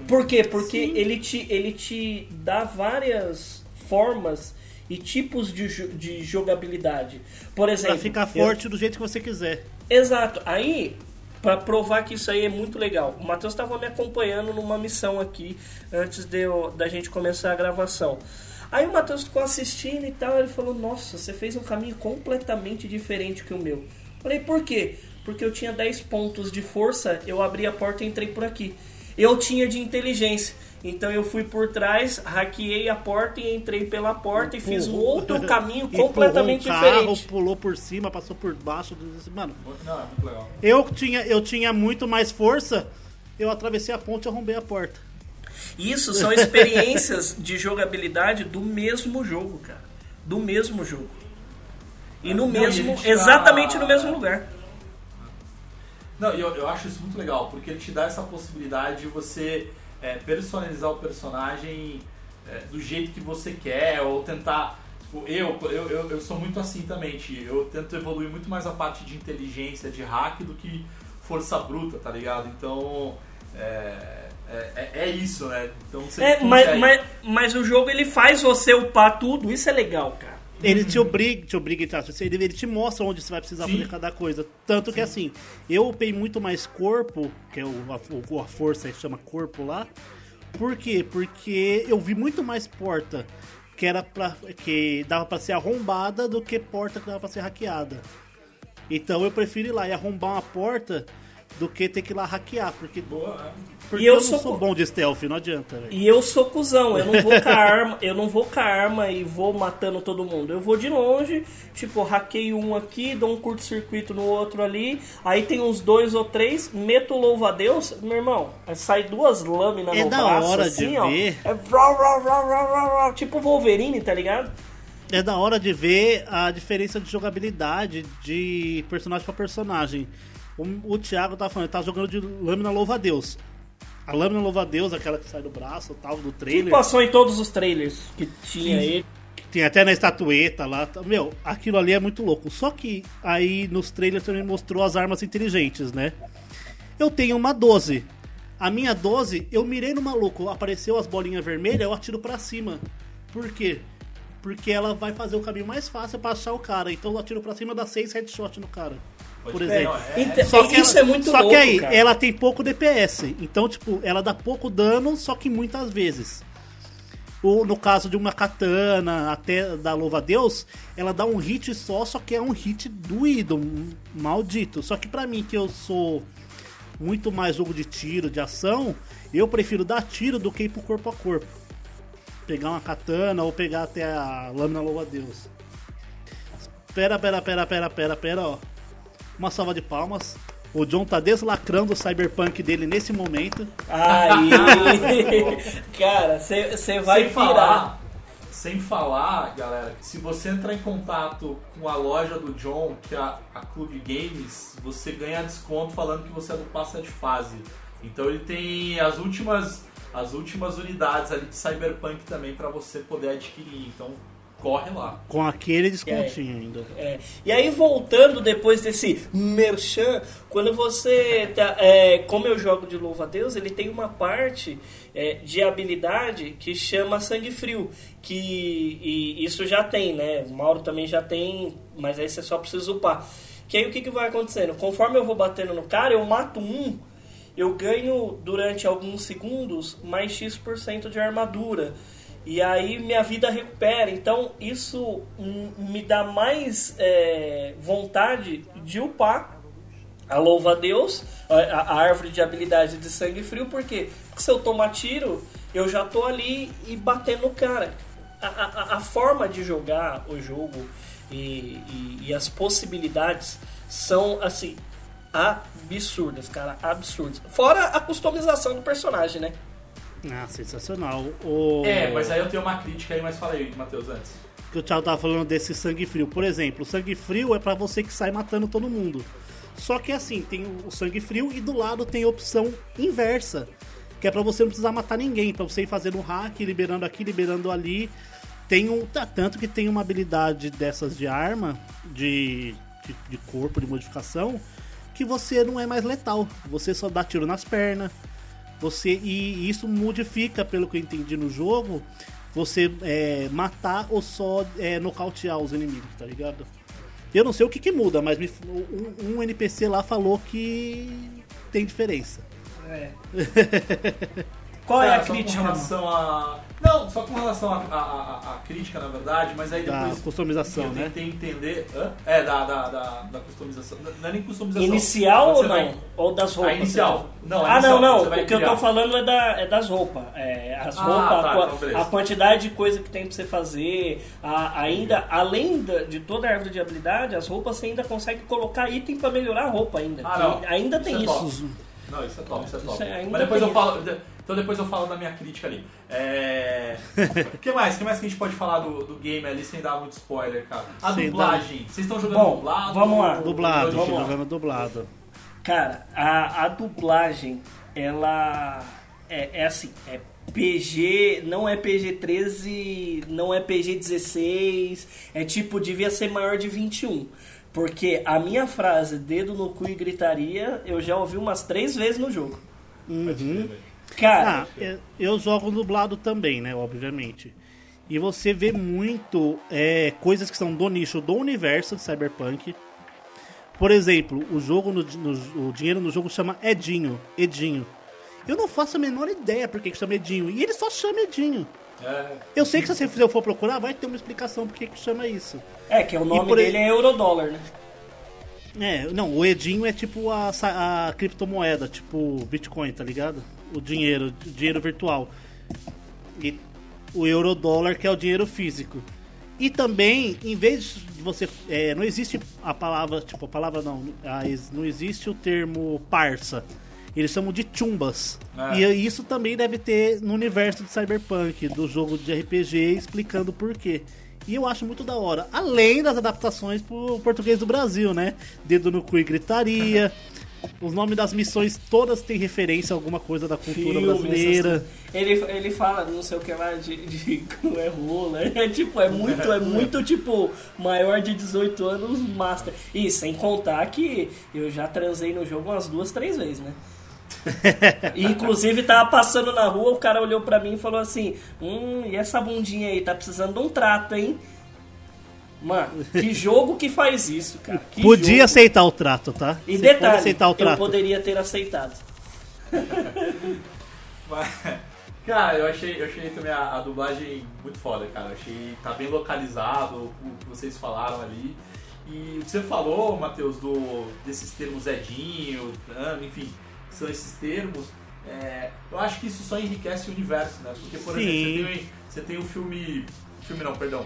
Por quê? Porque ele te, ele te dá várias formas e tipos de, de jogabilidade. Por exemplo, Pra ficar eu- forte do jeito que você quiser. Exato. Aí, pra provar que isso aí é muito legal, o Matheus estava me acompanhando numa missão aqui antes de eu- da gente começar a gravação. Aí o Matheus ficou assistindo e tal, ele falou: Nossa, você fez um caminho completamente diferente que o meu. Falei: Por quê? Porque eu tinha 10 pontos de força, eu abri a porta e entrei por aqui. Eu tinha de inteligência. Então eu fui por trás, hackeei a porta e entrei pela porta e fiz um outro caminho completamente um carro, diferente. pulou por cima, passou por baixo. Mano, Não, é muito legal. eu tinha, eu tinha muito mais força. Eu atravessei a ponte e arrombei a porta. Isso são experiências de jogabilidade do mesmo jogo, cara. Do mesmo jogo. E no Não, e mesmo. dá- Exatamente no mesmo lugar. Não, e eu, eu acho isso muito legal, porque ele te dá essa possibilidade de você é, personalizar o personagem é, do jeito que você quer, ou tentar. Tipo, eu, eu, eu, eu sou muito assim também, Ti. eu tento evoluir muito mais a parte de inteligência, de hack, do que força bruta, tá ligado? Então. É, é, é- é isso, né? Então você É, mas, mas, mas o jogo ele faz você upar tudo, isso é legal, cara. Ele te obriga, te obriga, entre aspas, ele, ele te mostra onde você vai precisar Sim. fazer cada coisa. Tanto que assim, eu upei muito mais corpo, que é o, a, a força que chama corpo lá. Por quê? Porque eu vi muito mais porta que era pra, que dava pra ser arrombada do que porta que dava pra ser hackeada. Então eu prefiro ir lá e arrombar uma porta do que ter que ir lá hackear, porque, Boa, porque E eu eu, não sou sou bom de stealth, não adianta, velho. E eu sou cuzão, eu não vou com a arma, eu não vou com a arma e vou matando todo mundo. Eu vou de longe, tipo, hackeio um aqui, dou um curto-circuito no outro ali, aí tem uns dois ou três, meto o louva-a-Deus, meu irmão, sai duas lâminas É no da braço, hora de assim, ó. ver. É vrau, vrau, vrau, vrau, vrau, vrau, tipo Wolverine, tá ligado? É da hora de ver a diferença de jogabilidade de personagem pra personagem. O, o Thiago tá falando, ele tá jogando de lâmina louva-a-Deus. A lâmina louva-a-Deus, aquela que sai do braço tal, do Que trailer. passou em todos os trailers que tinha ele. Tem até na estatueta lá. tá- Meu, aquilo ali é muito louco. Só que aí nos trailers também mostrou as armas inteligentes, né? Eu tenho uma 12. A minha 12, eu mirei no maluco, apareceu as bolinhas vermelhas, eu atiro pra cima. Por quê? Porque ela vai fazer o caminho mais fácil pra achar o cara. Então eu atiro pra cima, dá 6 headshot no cara. Por exemplo. não, é- Inte- Só que isso ela- é muito Só louco, que aí, cara. ela tem pouco DPS. Então, tipo, ela dá pouco dano, só que muitas vezes. Ou no caso de uma katana, até da louva a Deus, ela dá um hit só, só que é um hit doído, um maldito. Só que pra mim, que eu sou muito mais jogo de tiro, de ação, eu prefiro dar tiro do que ir pro corpo a corpo. Pegar uma katana ou pegar até a lâmina louva a Deus. Pera, pera, pera, pera, pera, pera, ó. Uma salva de palmas. O John tá deslacrando o cyberpunk dele nesse momento. Aí, cara, você vai sem virar. falar, sem falar, galera, que se você entrar em contato com a loja do John, que é a, a Clube Games, você ganha desconto falando que você é do passa de fase. Então ele tem as últimas as últimas unidades ali de Cyberpunk também para você poder adquirir. Então corre lá. Com aquele descontinho ainda. É, E aí, voltando depois desse merchan, quando você. Tá, é, como eu jogo de louva a Deus, ele tem uma parte é, de habilidade que chama sangue frio. Que e isso já tem, né? O Mauro também já tem, mas aí você só precisa upar. Que aí o que, que vai acontecendo? Conforme eu vou batendo no cara, eu mato um, eu ganho durante alguns segundos mais X% de armadura. E aí minha vida recupera. Então isso me dá mais é, vontade de upar a louva a Deus, a, a árvore de habilidade de sangue frio, porque se eu tomar tiro, eu já tô ali e batendo no cara. A, a- a forma de jogar o jogo e, e- e as possibilidades são assim absurdas, cara, absurdas. Fora a customização do personagem, né? Ah, sensacional. O... É, mas aí eu tenho uma crítica aí, mas fala aí, Matheus, antes. que o Thiago tava falando desse sangue frio. Por exemplo, o sangue frio é pra você que sai matando todo mundo. Só que assim, tem o sangue frio e do lado tem a opção inversa. Que é pra você não precisar matar ninguém, pra você ir fazendo hack, liberando aqui, liberando ali. Tem um. tá, Tanto que tem uma habilidade dessas de arma, de, de, de corpo, de modificação, que você não é mais letal. Você só dá tiro nas pernas. Você, e isso modifica, pelo que eu entendi no jogo, você é, matar ou só é, nocautear os inimigos, tá ligado? Eu não sei o que, que muda, mas me- um, um NPC lá falou que tem diferença. Qual é Cara, a crítica? Com relação a... Não, só com relação à a, a, a crítica, na verdade, mas aí Da depois. customização, eu né? tentei entender. Hã? É, da, da, da, da customização. Não é nem customização. Inicial ou não? vai- Ou das roupas? A inicial. Não, a ah, inicial, não, não. O que eu tô criar. falando é, da, é das roupas. É, as Ah, roupas, tá, a, então beleza. a quantidade de coisa que tem pra você fazer. a- ainda, além da- de toda a árvore de habilidade, as roupas você ainda consegue colocar item pra melhorar a roupa ainda. Ah, não. Ainda Isso tem é isso. top. Não, isso é top, isso é top. Isso é- Mas depois eu falo. Então depois eu falo da minha crítica ali. É. O que mais? O que mais que a gente pode falar do, do game ali sem dar muito spoiler, cara? A Sem dublagem. Vocês estão jogando Bom, dublado? vamos lá. ou- Dublado, Vamos lá. jogando dublado. Cara, a, a dublagem, ela é, é assim, é PG, não é PG-13, não é PG-16, é tipo, devia ser maior de 21. Porque a minha frase, dedo no cu e gritaria, eu já ouvi umas três vezes no jogo. Uhum. Cara, Ah, é, eu jogo dublado também, né? Obviamente. E você vê muito é, coisas que são do nicho do universo de Cyberpunk. Por exemplo, o jogo no, no- o dinheiro no jogo chama Edinho. Edinho. Eu não faço a menor ideia por que chama Edinho. E ele só chama Edinho. É, Eu sei que se você for procurar, vai ter uma explicação por que que chama isso. é que o nome por dele é Eurodólar, né? É, não, o Edinho é tipo a, a criptomoeda, tipo Bitcoin, tá ligado? O dinheiro, o dinheiro virtual. E o euro-dólar, que é o dinheiro físico. E também, em vez de você. é, não existe a palavra. Tipo, a palavra não. a não existe o termo parça. Eles chamam de chumbas. É. E isso também deve ter no universo de Cyberpunk, do jogo de RPG, explicando por quê. E eu acho muito da hora. Além das adaptações pro português do Brasil, né? Dedo no cu e gritaria. Os nomes das missões todas têm referência a alguma coisa da cultura brasileira. ele, ele fala não sei o que lá de, de como é rola. É tipo, é muito, é muito tipo maior de 18 anos master. E sem contar que eu já transei no jogo umas duas, três vezes, né? Inclusive tava passando na rua, o cara olhou pra mim e falou assim: Hum, e essa bundinha aí, tá precisando de um trato, hein? Mano, que jogo que faz isso, cara? Que Podia jogo. aceitar o trato, tá? E Você detalhe, aceitar o eu trato. poderia ter aceitado. Mas, cara, eu achei, eu achei também a, a dublagem muito foda, cara. Eu achei tá bem localizado o que vocês falaram ali. E o que você falou, Matheus, do, desses termos Edinho, Tano, enfim, que são esses termos, é, eu acho que isso só enriquece o universo, né? Porque, por Sim. exemplo, você tem, você tem o filme. Filme não, perdão.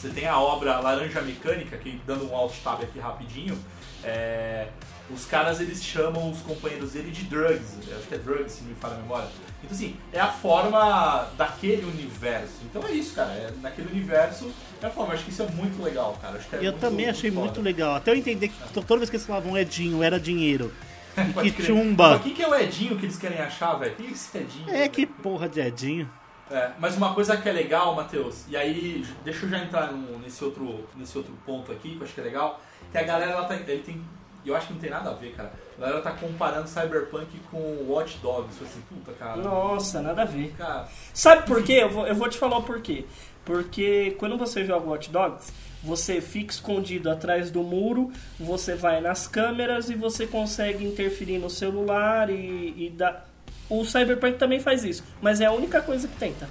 Você tem a obra Laranja Mecânica, que dando um alt tab aqui rapidinho, é, os caras eles chamam os companheiros dele de drugs, acho que é drugs, se não me falha a memória. Então assim, é a forma daquele universo. Então é isso, cara, é, naquele universo é a forma, acho que isso é muito legal, cara. Que é Eu muito- também achei foda. muito legal. Até eu entender que to- toda vez que eles falavam Edinho era dinheiro. E crer. chumba. Mas O que, que é o Edinho que eles querem achar, velho? O que é esse Edinho? É que porra de Edinho. É, mas uma coisa que é legal, Matheus, e aí deixa eu já entrar nesse, outro, nesse outro ponto aqui, que eu acho que é legal, que a galera ela tá. Ele tem. Eu acho que não tem nada a ver, cara. A galera tá comparando Cyberpunk com Watch Dogs. Eu falei assim, puta, cara. Nossa, nada a ver. Cara, Sabe por quê? Eu vou, eu vou te falar o porquê. Porque quando você joga Watch Dogs, você fica escondido atrás do muro, você vai nas câmeras e você consegue interferir no celular e, e dá. O Cyberpunk também faz isso, mas é a única coisa que tem, tá?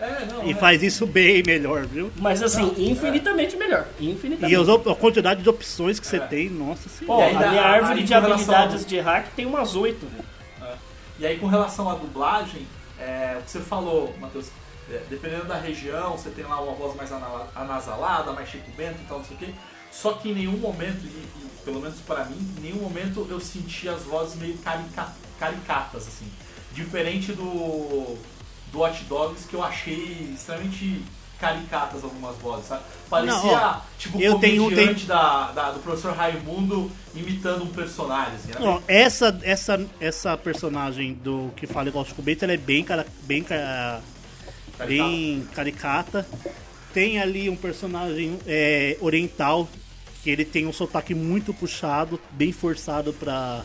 é, não. E é. faz isso bem melhor, viu? Mas assim, Não, infinitamente melhor. E Infinitamente. as op- a quantidade de opções que você É. tem, nossa Pô, senhora. E ainda- a minha árvore de habilidades ao- de hack tem umas oito. E aí, com relação à dublagem, é, o que você falou, Matheus, é, dependendo da região, você tem lá uma voz mais ana- anasalada, mais Chico Bento e tal, não sei o quê. Só que em nenhum momento, e, e pelo menos para mim, em nenhum momento eu senti as vozes meio carica- caricatas, assim. Diferente do, do Watch Dogs, que eu achei extremamente caricatas algumas vozes, sabe? Parecia, Não, ó, tipo, eu tenho- comediante da, da- do professor Raimundo imitando um personagem, assim. Ó, essa, essa, essa personagem do que fala igual Chico Bento, ela é bem, cara, bem, ca- Caricata. bem caricata. Tem ali um personagem é, oriental, que ele tem um sotaque muito puxado, bem forçado pra,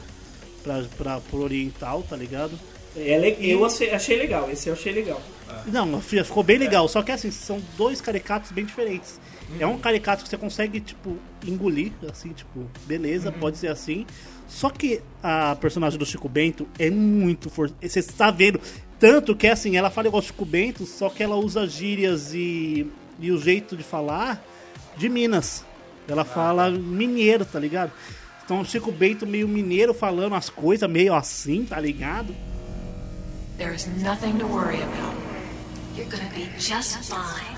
pra, pra, pro oriental, tá ligado? É Eu achei, legal, esse eu achei legal. Não, fi- ficou bem legal. Só que assim, são dois caricatos bem diferentes. É um caricato que você consegue, tipo, engolir, assim, tipo, beleza, pode ser assim. Só que a personagem do Chico Bento é muito forte. Você está vendo. Tanto que assim, ela fala igual o Chico Bento, só que ela usa gírias e, e o jeito de falar de Minas. Ela fala mineiro, tá ligado? Então o Chico Bento meio mineiro falando as coisas meio assim, tá ligado? There's nothing to worry about. You're gonna be just fine.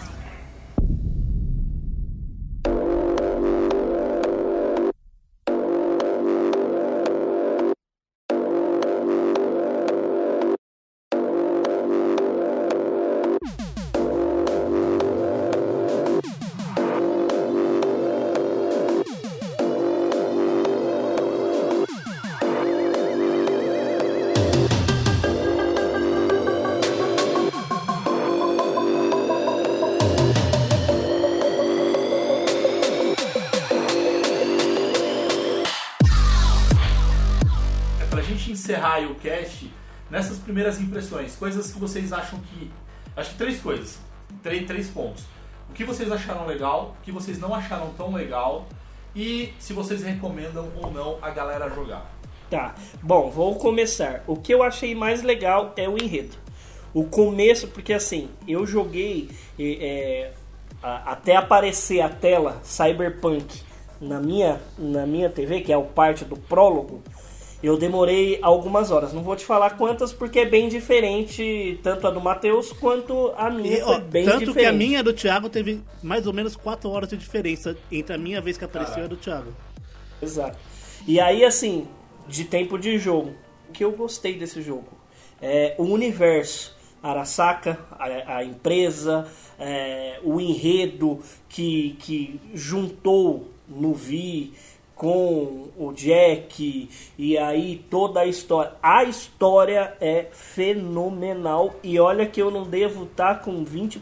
Primeiras impressões, coisas que vocês acham que. Acho que três coisas. Três, três pontos. O que vocês acharam legal, o que vocês não acharam tão legal e se vocês recomendam ou não a galera jogar. Tá, bom, vou começar. O que eu achei mais legal é o enredo. O começo, porque assim, eu joguei é, até aparecer a tela Cyberpunk na minha, na minha TV, que é o parte do prólogo, eu demorei algumas horas. Não vou te falar quantas, porque é bem diferente, tanto a do Matheus quanto a minha. E, ó, bem tanto diferente. que a minha do Thiago teve mais ou menos 4 horas de diferença entre a minha vez que apareceu e a do Thiago. Exato. E aí, assim, de tempo de jogo, o que eu gostei desse jogo é o universo. Arasaka, a, a empresa, é, o enredo que, que juntou no Vi com o Jack e aí toda a história. A história é fenomenal e olha que eu não devo estar com 20%,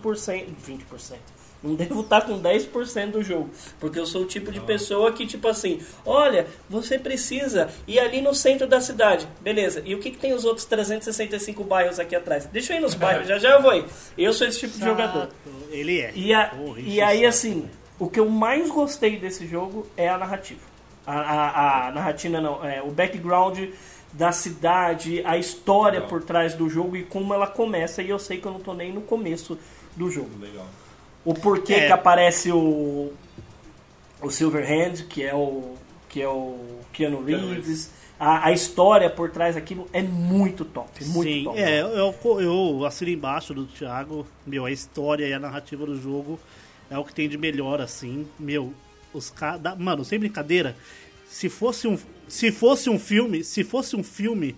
20%. Não devo estar com 10% do jogo. Porque eu sou o tipo de pessoa que, tipo assim, olha, você precisa ir ali no centro da cidade. Beleza. E o que, que tem os outros 365 bairros aqui atrás? Deixa eu ir nos bairros, já já eu vou ir. Eu sou esse tipo de jogador. Ele é. E, a- Porra, e aí, assim, o que eu mais gostei desse jogo é a narrativa. A, a, a narrativa não, é o background da cidade, a história por trás do jogo e como ela começa. E eu sei que eu não tô nem no começo do jogo. Legal. O porquê É. que aparece o o Silverhand, que é o que é o Keanu Keanu Reeves. A, a história por trás daquilo é muito top, muito Sim, top. é, eu, eu assino embaixo do Thiago. Meu, a história e a narrativa do jogo é o que tem de melhor, assim. Meu, os caras. Mano, sem brincadeira, se fosse um. Se fosse um filme, se fosse um filme,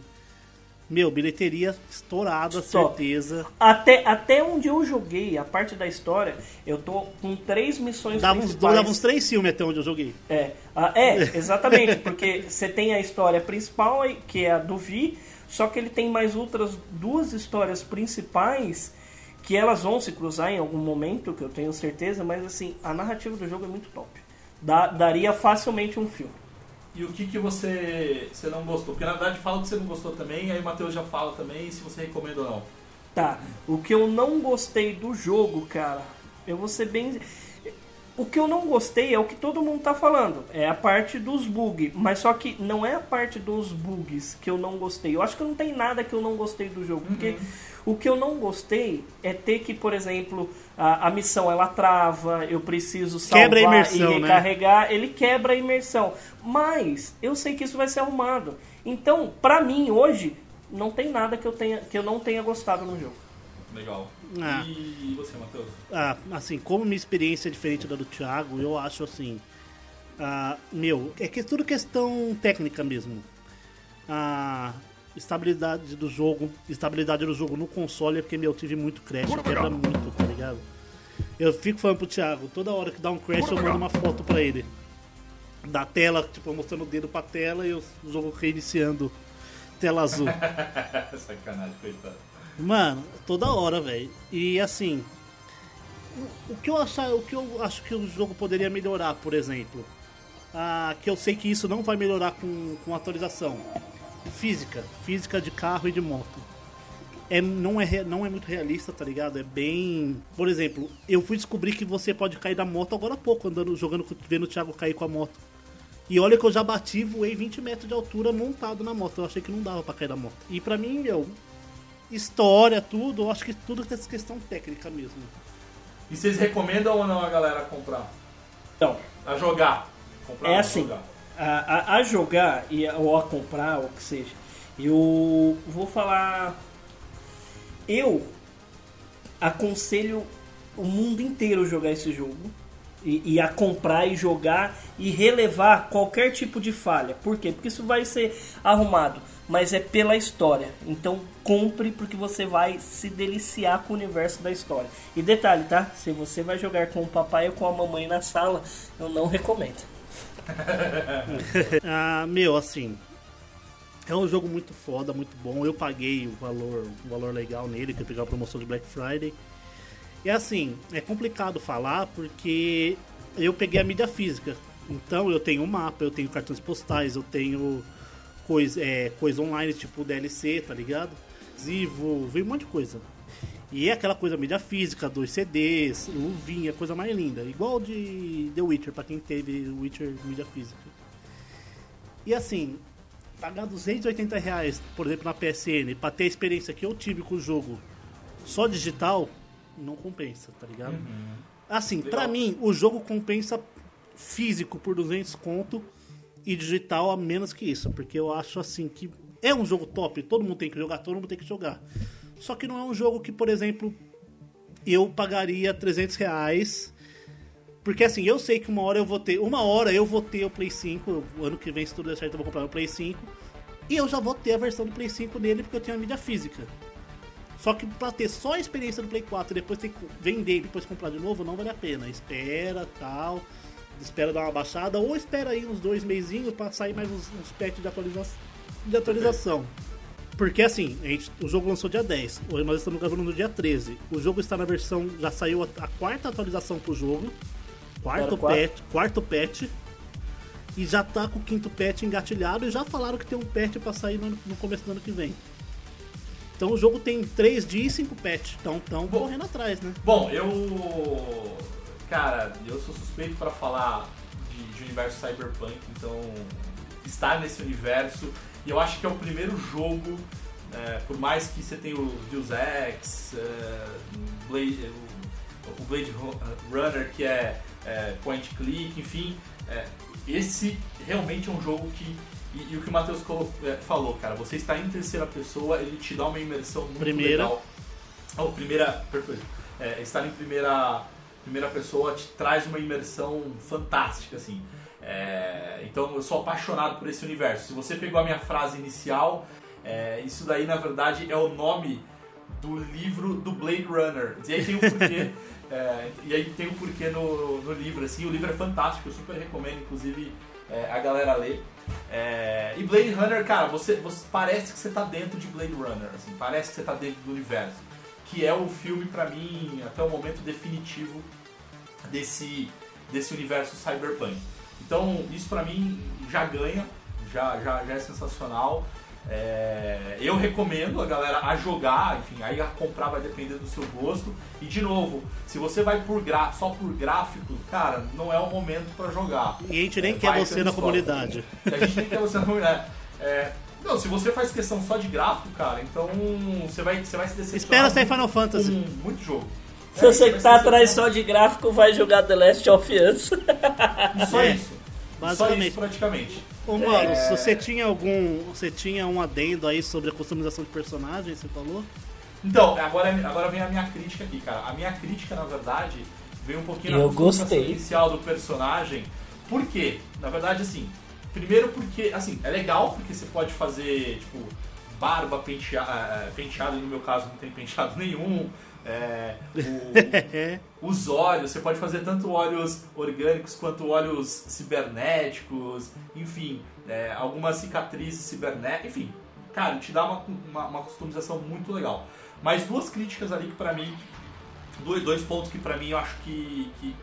meu, bilheteria estourada, certeza. Até, até onde eu joguei, a parte da história, eu tô com três missões Dava uns, principais. dava uns três filmes até onde eu joguei. É, ah, é, exatamente, porque você tem a história principal, que é a do Vi, só que ele tem mais outras duas histórias principais que elas vão se cruzar em algum momento, que eu tenho certeza, mas assim, a narrativa do jogo é muito top. Dá- daria facilmente um filme. E o que, que você, você não gostou? Porque na verdade fala que você não gostou também, aí o Matheus já fala também se você recomenda ou não. Tá, o que eu não gostei do jogo, cara, eu vou ser bem. O que eu não gostei é o que todo mundo tá falando, é a parte dos bugs, mas só que não é a parte dos bugs que eu não gostei. Eu acho que não tem nada que eu não gostei do jogo, porque o que eu não gostei é ter que, por exemplo, a, a missão ela trava, eu preciso salvar Quebra a imersão, e né? recarregar, ele quebra a imersão. Mas eu sei que isso vai ser arrumado. Então, pra mim hoje não tem nada que eu tenha que eu não tenha gostado no jogo. Legal. Ah. E você, Matheus? Ah, assim, como minha experiência é diferente da do Thiago, eu acho assim. ah, meu, é que é tudo questão técnica mesmo. A estabilidade do jogo, estabilidade do jogo no console é porque, meu, eu tive muito crash, quebra muito, tá ligado? Eu fico falando pro Thiago, toda hora que dá um crash eu mando uma foto pra ele. Da tela, tipo, mostrando o dedo pra tela e o jogo reiniciando tela azul. Sacanagem, coitado. Mano, toda hora, velho. E assim, o que eu achar, o que eu acho que o jogo poderia melhorar, por exemplo, ah, que eu sei que isso não vai melhorar com, com atualização. Física, física de carro e de moto. É, não, é, não é muito realista, tá ligado? É bem. Por exemplo, eu fui descobrir que você pode cair da moto agora há pouco, andando, jogando, com- vendo o Thiago cair com a moto. E olha que eu já bati, voei 20 metros de altura montado na moto. Eu achei que não dava pra cair da moto. E pra mim, meu, história, tudo, eu acho que tudo tem essa questão técnica mesmo. E vocês recomendam ou não a galera comprar? Então, A jogar? Comprar É assim. jogar? A, a- jogar e ou a comprar, ou o que seja, eu vou falar. Eu aconselho o mundo inteiro jogar esse jogo. E, e a comprar e jogar e relevar qualquer tipo de falha. Por quê? Porque isso vai ser arrumado, mas é pela história. Então compre porque você vai se deliciar com o universo da história. E detalhe, tá? Se você vai jogar com o papai ou com a mamãe na sala, eu não recomendo. Ah, meu, assim. É um jogo muito foda, muito bom. Eu paguei o valor, o valor legal nele, que eu peguei a promoção de Black Friday. E assim, é complicado falar porque eu peguei a mídia física. Então eu tenho um mapa, eu tenho cartões postais, eu tenho coisa, é, coisa online, tipo DLC, tá ligado? Zivo, veio um monte de coisa. E é aquela coisa mídia física, dois CDs, luvinha, coisa mais linda. Igual de The Witcher, pra quem teve Witcher mídia física. E assim, pagar 280 reais, por exemplo, na PSN, pra ter a experiência que eu tive com o jogo só digital, não compensa, tá ligado? Assim, pra mim, o jogo compensa físico por 200 conto e digital a menos que isso, porque eu acho assim que é um jogo top, todo mundo tem que jogar, todo mundo tem que jogar. Só que não é um jogo que, por exemplo, eu pagaria 300 reais. Porque assim, eu sei que uma hora eu vou ter. Uma hora eu vou ter o Play 5. O ano que vem, se tudo der certo, eu vou comprar o Play 5. E eu já vou ter a versão do Play 5 nele porque eu tenho a mídia física. Só que pra ter só a experiência do Play 4 e depois ter que vender e depois comprar de novo, não vale a pena. Espera tal. Espera dar uma baixada. Ou espera aí uns dois meizinhos pra sair mais uns, uns patches de, atualiza de atualização. Porque assim, a gente, o jogo lançou dia 10, hoje nós estamos gravando no dia 13. O jogo está na versão. Já saiu a, a quarta atualização pro jogo. Quarto patch, quarto patch. E já tá com o quinto patch engatilhado e já falaram que tem um patch pra sair no, no começo do ano que vem. Então o jogo tem 3 dias e 5 patch. Então tão Bom. correndo atrás, né? Bom, eu. Cara, eu sou suspeito pra falar de, de universo cyberpunk, então estar nesse universo. E eu acho que é o primeiro jogo, é, por mais que você tenha o Deus Ex, é, Blade, o, o Blade Runner, que é, é, point click, enfim, é, esse realmente é um jogo que. E, e o que o Matheus é, falou, cara, você está em terceira pessoa, ele te dá uma imersão muito Primeira. legal. Oh, primeira, perfeito. É, estar em primeira, primeira pessoa te traz uma imersão fantástica, assim. É, então eu sou apaixonado por esse universo. Se você pegou a minha frase inicial, é, isso daí na verdade é o nome do livro do Blade Runner. E aí tem um porquê. é, e aí tem um porquê no, no livro, assim. O livro é fantástico, eu super recomendo, inclusive, é, a galera ler. É, e Blade Runner, cara, você, você parece que você tá dentro de Blade Runner, assim, parece que você tá dentro do universo. Que é o filme, pra mim, até o momento definitivo desse, desse universo cyberpunk. Então, isso pra mim já ganha, já, já, já é sensacional. É, eu recomendo a galera a jogar, enfim, aí a comprar vai depender do seu gosto. E de novo, se você vai por gra só por gráfico, cara, não é o momento pra jogar. E a gente nem É, quer você na comunidade. A gente nem quer você na comunidade. É, não, se você faz questão só de gráfico, cara, então você vai, você vai se decepcionar. Espera sair Final Fantasy. Muito jogo. Se tá atrás só de gráfico, vai jogar The Last of Us. Só É, isso. Só basicamente. isso praticamente. Ô, Mauro, É. se você tinha algum. Você tinha um adendo aí sobre a customização de personagem, você falou? Então, agora, agora vem a minha crítica aqui, cara. A minha crítica, na verdade, veio um pouquinho na Eu customização gostei. inicial do personagem. Por quê? Na verdade, assim, primeiro porque, assim, é legal porque você pode fazer, tipo, barba, pentea, eh, penteado, no meu caso não tem penteado nenhum. é, o- os óleos, você pode fazer tanto óleos orgânicos quanto óleos cibernéticos, enfim, é, algumas cicatrizes cibernéticas, enfim, cara, te dá uma, uma, uma customização muito legal. Mas duas críticas ali que pra mim, dois, dois pontos que pra mim eu acho que, que,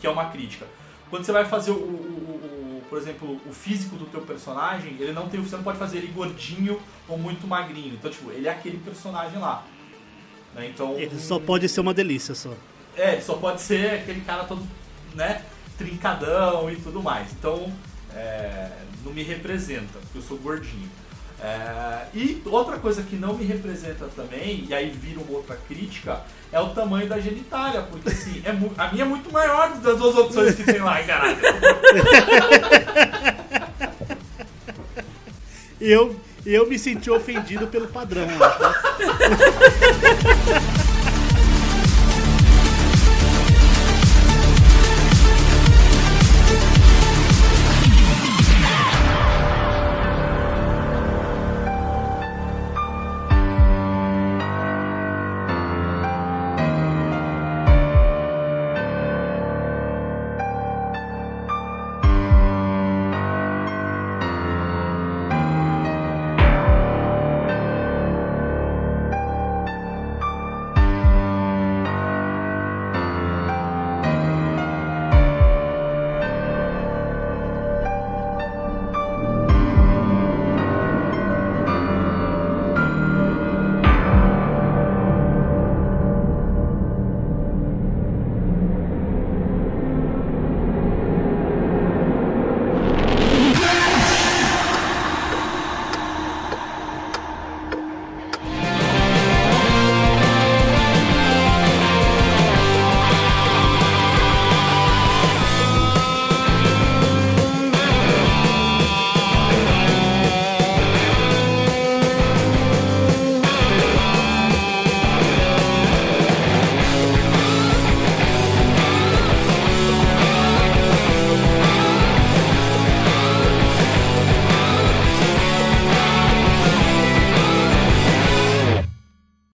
que é uma crítica. Quando você vai fazer o, o- o- por exemplo, o físico do teu personagem, ele não tem, você não pode fazer ele gordinho ou muito magrinho. Então, tipo, ele é aquele personagem lá. né? Então, Ele só pode ser uma delícia só. é, ele só pode ser aquele cara todo, né, trincadão e tudo mais. Então, é, não me representa, porque eu sou gordinho. É, e outra coisa que não me representa também, e aí vira uma outra crítica, é o tamanho da genitália, porque assim, é a minha é muito maior das duas opções que tem lá, caralho. E eu, eu me senti ofendido pelo padrão. né?